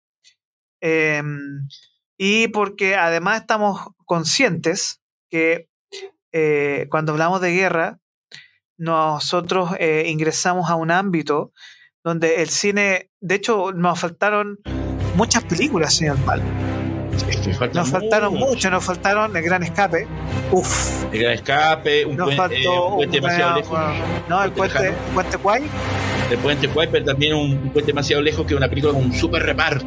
Eh, y porque además estamos conscientes que eh, cuando hablamos de guerra, nosotros eh, ingresamos a un ámbito donde el cine, de hecho, nos faltaron muchas películas, señor Pal. Nos faltaron mucho, nos faltaron El Gran Escape. Uf, El Gran Escape, un, nos puen- faltó eh, un puente un- demasiado bueno, lejos. no, el Puente lejano. puente Kwai. El puente Kuiper también un, un puente demasiado lejos que una película con un super reparto.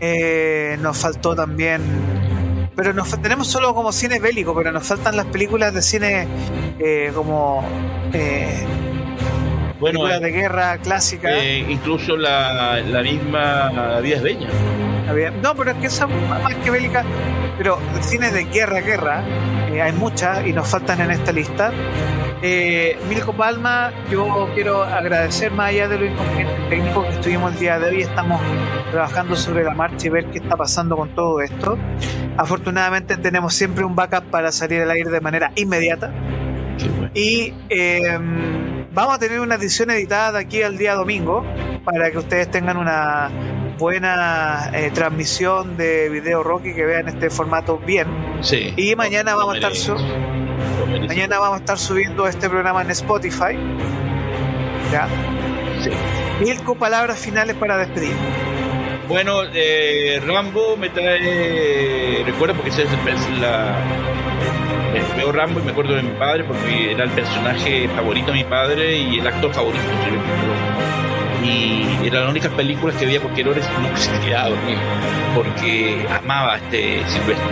Eh, nos faltó también. Pero nos, tenemos solo como cine bélico, pero nos faltan las películas de cine eh, como eh, Bueno, películas de guerra clásica. eh, incluso la, la misma Vida es Bella. No, pero es que esa más que bélica. Pero cine de guerra, guerra, eh, hay muchas y nos faltan en esta lista. Eh, Milko Palma, yo quiero agradecer más allá de lo inconveniente técnico que estuvimos el día de hoy. Estamos trabajando sobre la marcha y ver qué está pasando con todo esto. Afortunadamente tenemos siempre un backup para salir al aire de manera inmediata. Bueno. Y eh, vamos a tener una edición editada de aquí al día domingo para que ustedes tengan una buena eh, transmisión de video Rocky que vean este formato bien. Sí. Y mañana vamos a estar su- mañana vamos a estar subiendo este programa en Spotify. ¿Ya? Sí. Milko, palabras finales para despedir. Bueno, eh, Rambo me trae recuerdo porque ese es la eh, veo Rambo y me acuerdo de mi padre porque era el personaje favorito de mi padre y el actor favorito. Y era la única película que veía porque no se quedaba dormido, porque amaba a este Silvestre.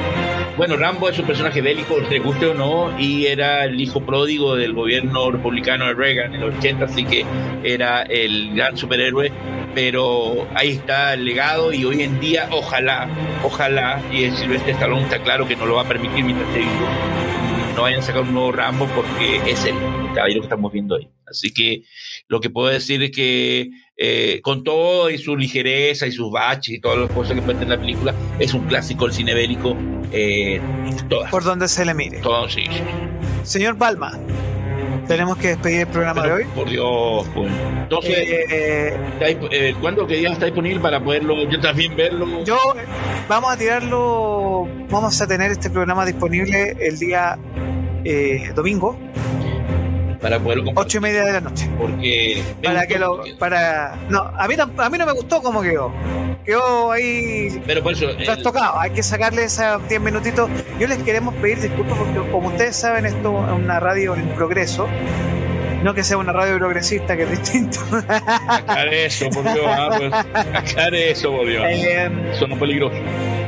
Bueno, Rambo es un personaje bélico, te guste o no, y era el hijo pródigo del gobierno republicano de Reagan en los 80, así que era el gran superhéroe, pero ahí está el legado y hoy en día, ojalá, ojalá, y el Silvestre Stallone está claro que no lo va a permitir mientras esté vivo, no vayan a sacar un nuevo Rambo porque es el caballero que estamos viendo ahí. Así que lo que puedo decir es que eh, con todo y su ligereza y sus baches y todas las cosas que puede tener la película, es un clásico del cine bélico. Eh, Por donde se le mire. Todo, sí, Señor Palma, tenemos que despedir el programa de hoy. Por Dios, pues. Entonces, eh, eh, ¿cuándo que día está disponible para poderlo, yo también verlo? Yo, vamos a tirarlo, vamos a tener este programa disponible el día domingo para poder Ocho y media de la noche. Porque. Para que lo. Para. No, a mí, a mí no me gustó cómo quedó. Quedó ahí. Pero por eso. tocado Hay que sacarle esos 10 minutitos. Yo les queremos pedir disculpas porque, como ustedes saben, esto es una radio en progreso. No que sea una radio progresista, que es distinto. Aclare eso, por Dios. Ah, pues, eso, por Dios. Eh, Son peligrosos.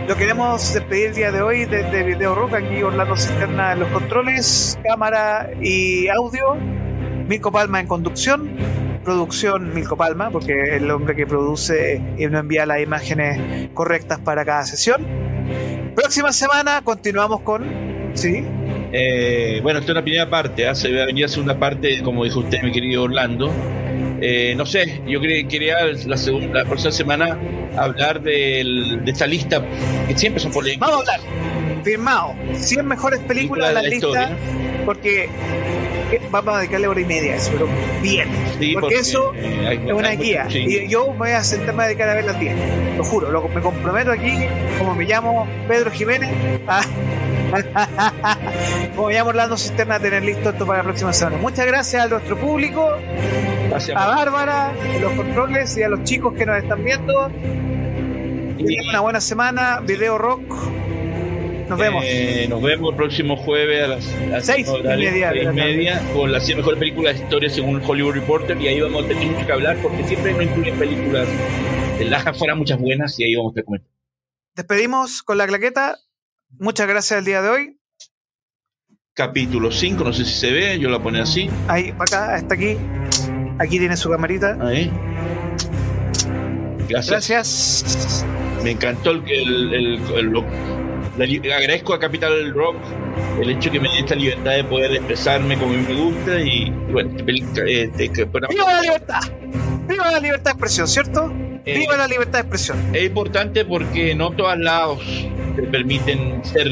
Lo queremos despedir el día de hoy desde Video Rock, aquí Orlando Cisterna en los controles, cámara y audio, Milko Palma en conducción, producción Milko Palma, porque es el hombre que produce y nos envía las imágenes correctas para cada sesión. Próxima semana continuamos con... ¿Sí? Eh, bueno, esta es una primera parte, ¿eh? se va a venir a segunda parte, como dijo usted, mi querido Orlando. Eh, no sé, yo quería la, segunda, la próxima semana hablar de esta lista, que siempre son polémicas. Vamos a hablar, firmado, 100 mejores películas de la, lista, porque eh, vamos a dedicarle hora y media a eso, pero bien. porque, eso eh, es una guía. Y yo voy a sentarme a dedicar a ver las 10. Lo juro, lo, me comprometo aquí, como me llamo Pedro Jiménez. como me llamo Orlando Cisterna, a tener listo esto para la próxima semana. Muchas gracias a nuestro público. A Bárbara, a los controles y a los chicos que nos están viendo. Y una buena semana, video rock. Nos vemos. Eh, nos vemos el próximo jueves a las, seis, y media, con las 100 mejores películas de historia según Hollywood Reporter. Y ahí vamos a tener mucho que hablar porque siempre nos incluyen películas de las afuera, muchas buenas, y ahí vamos a comentar. Despedimos con la claqueta. Muchas gracias el día de hoy. Capítulo 5, no sé si se ve, yo la pone así. Ahí, para acá, hasta aquí. Aquí tiene su camarita. Ahí. Gracias. Gracias. Me encantó el, el, el, agradezco a Capital Rock el hecho que me dé esta libertad de poder expresarme como me gusta y, bueno, este, ¡Viva la libertad! ¡Viva la libertad de expresión, ¿cierto? Eh, ¡Viva la libertad de expresión! Es importante porque no todos lados te permiten ser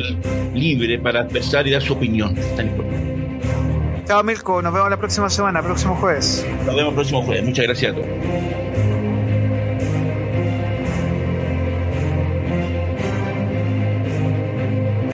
libre para expresar y dar su opinión. Tan importante. Chao Milko, nos vemos la próxima semana, próximo jueves. Nos vemos el próximo jueves. Muchas gracias a todos.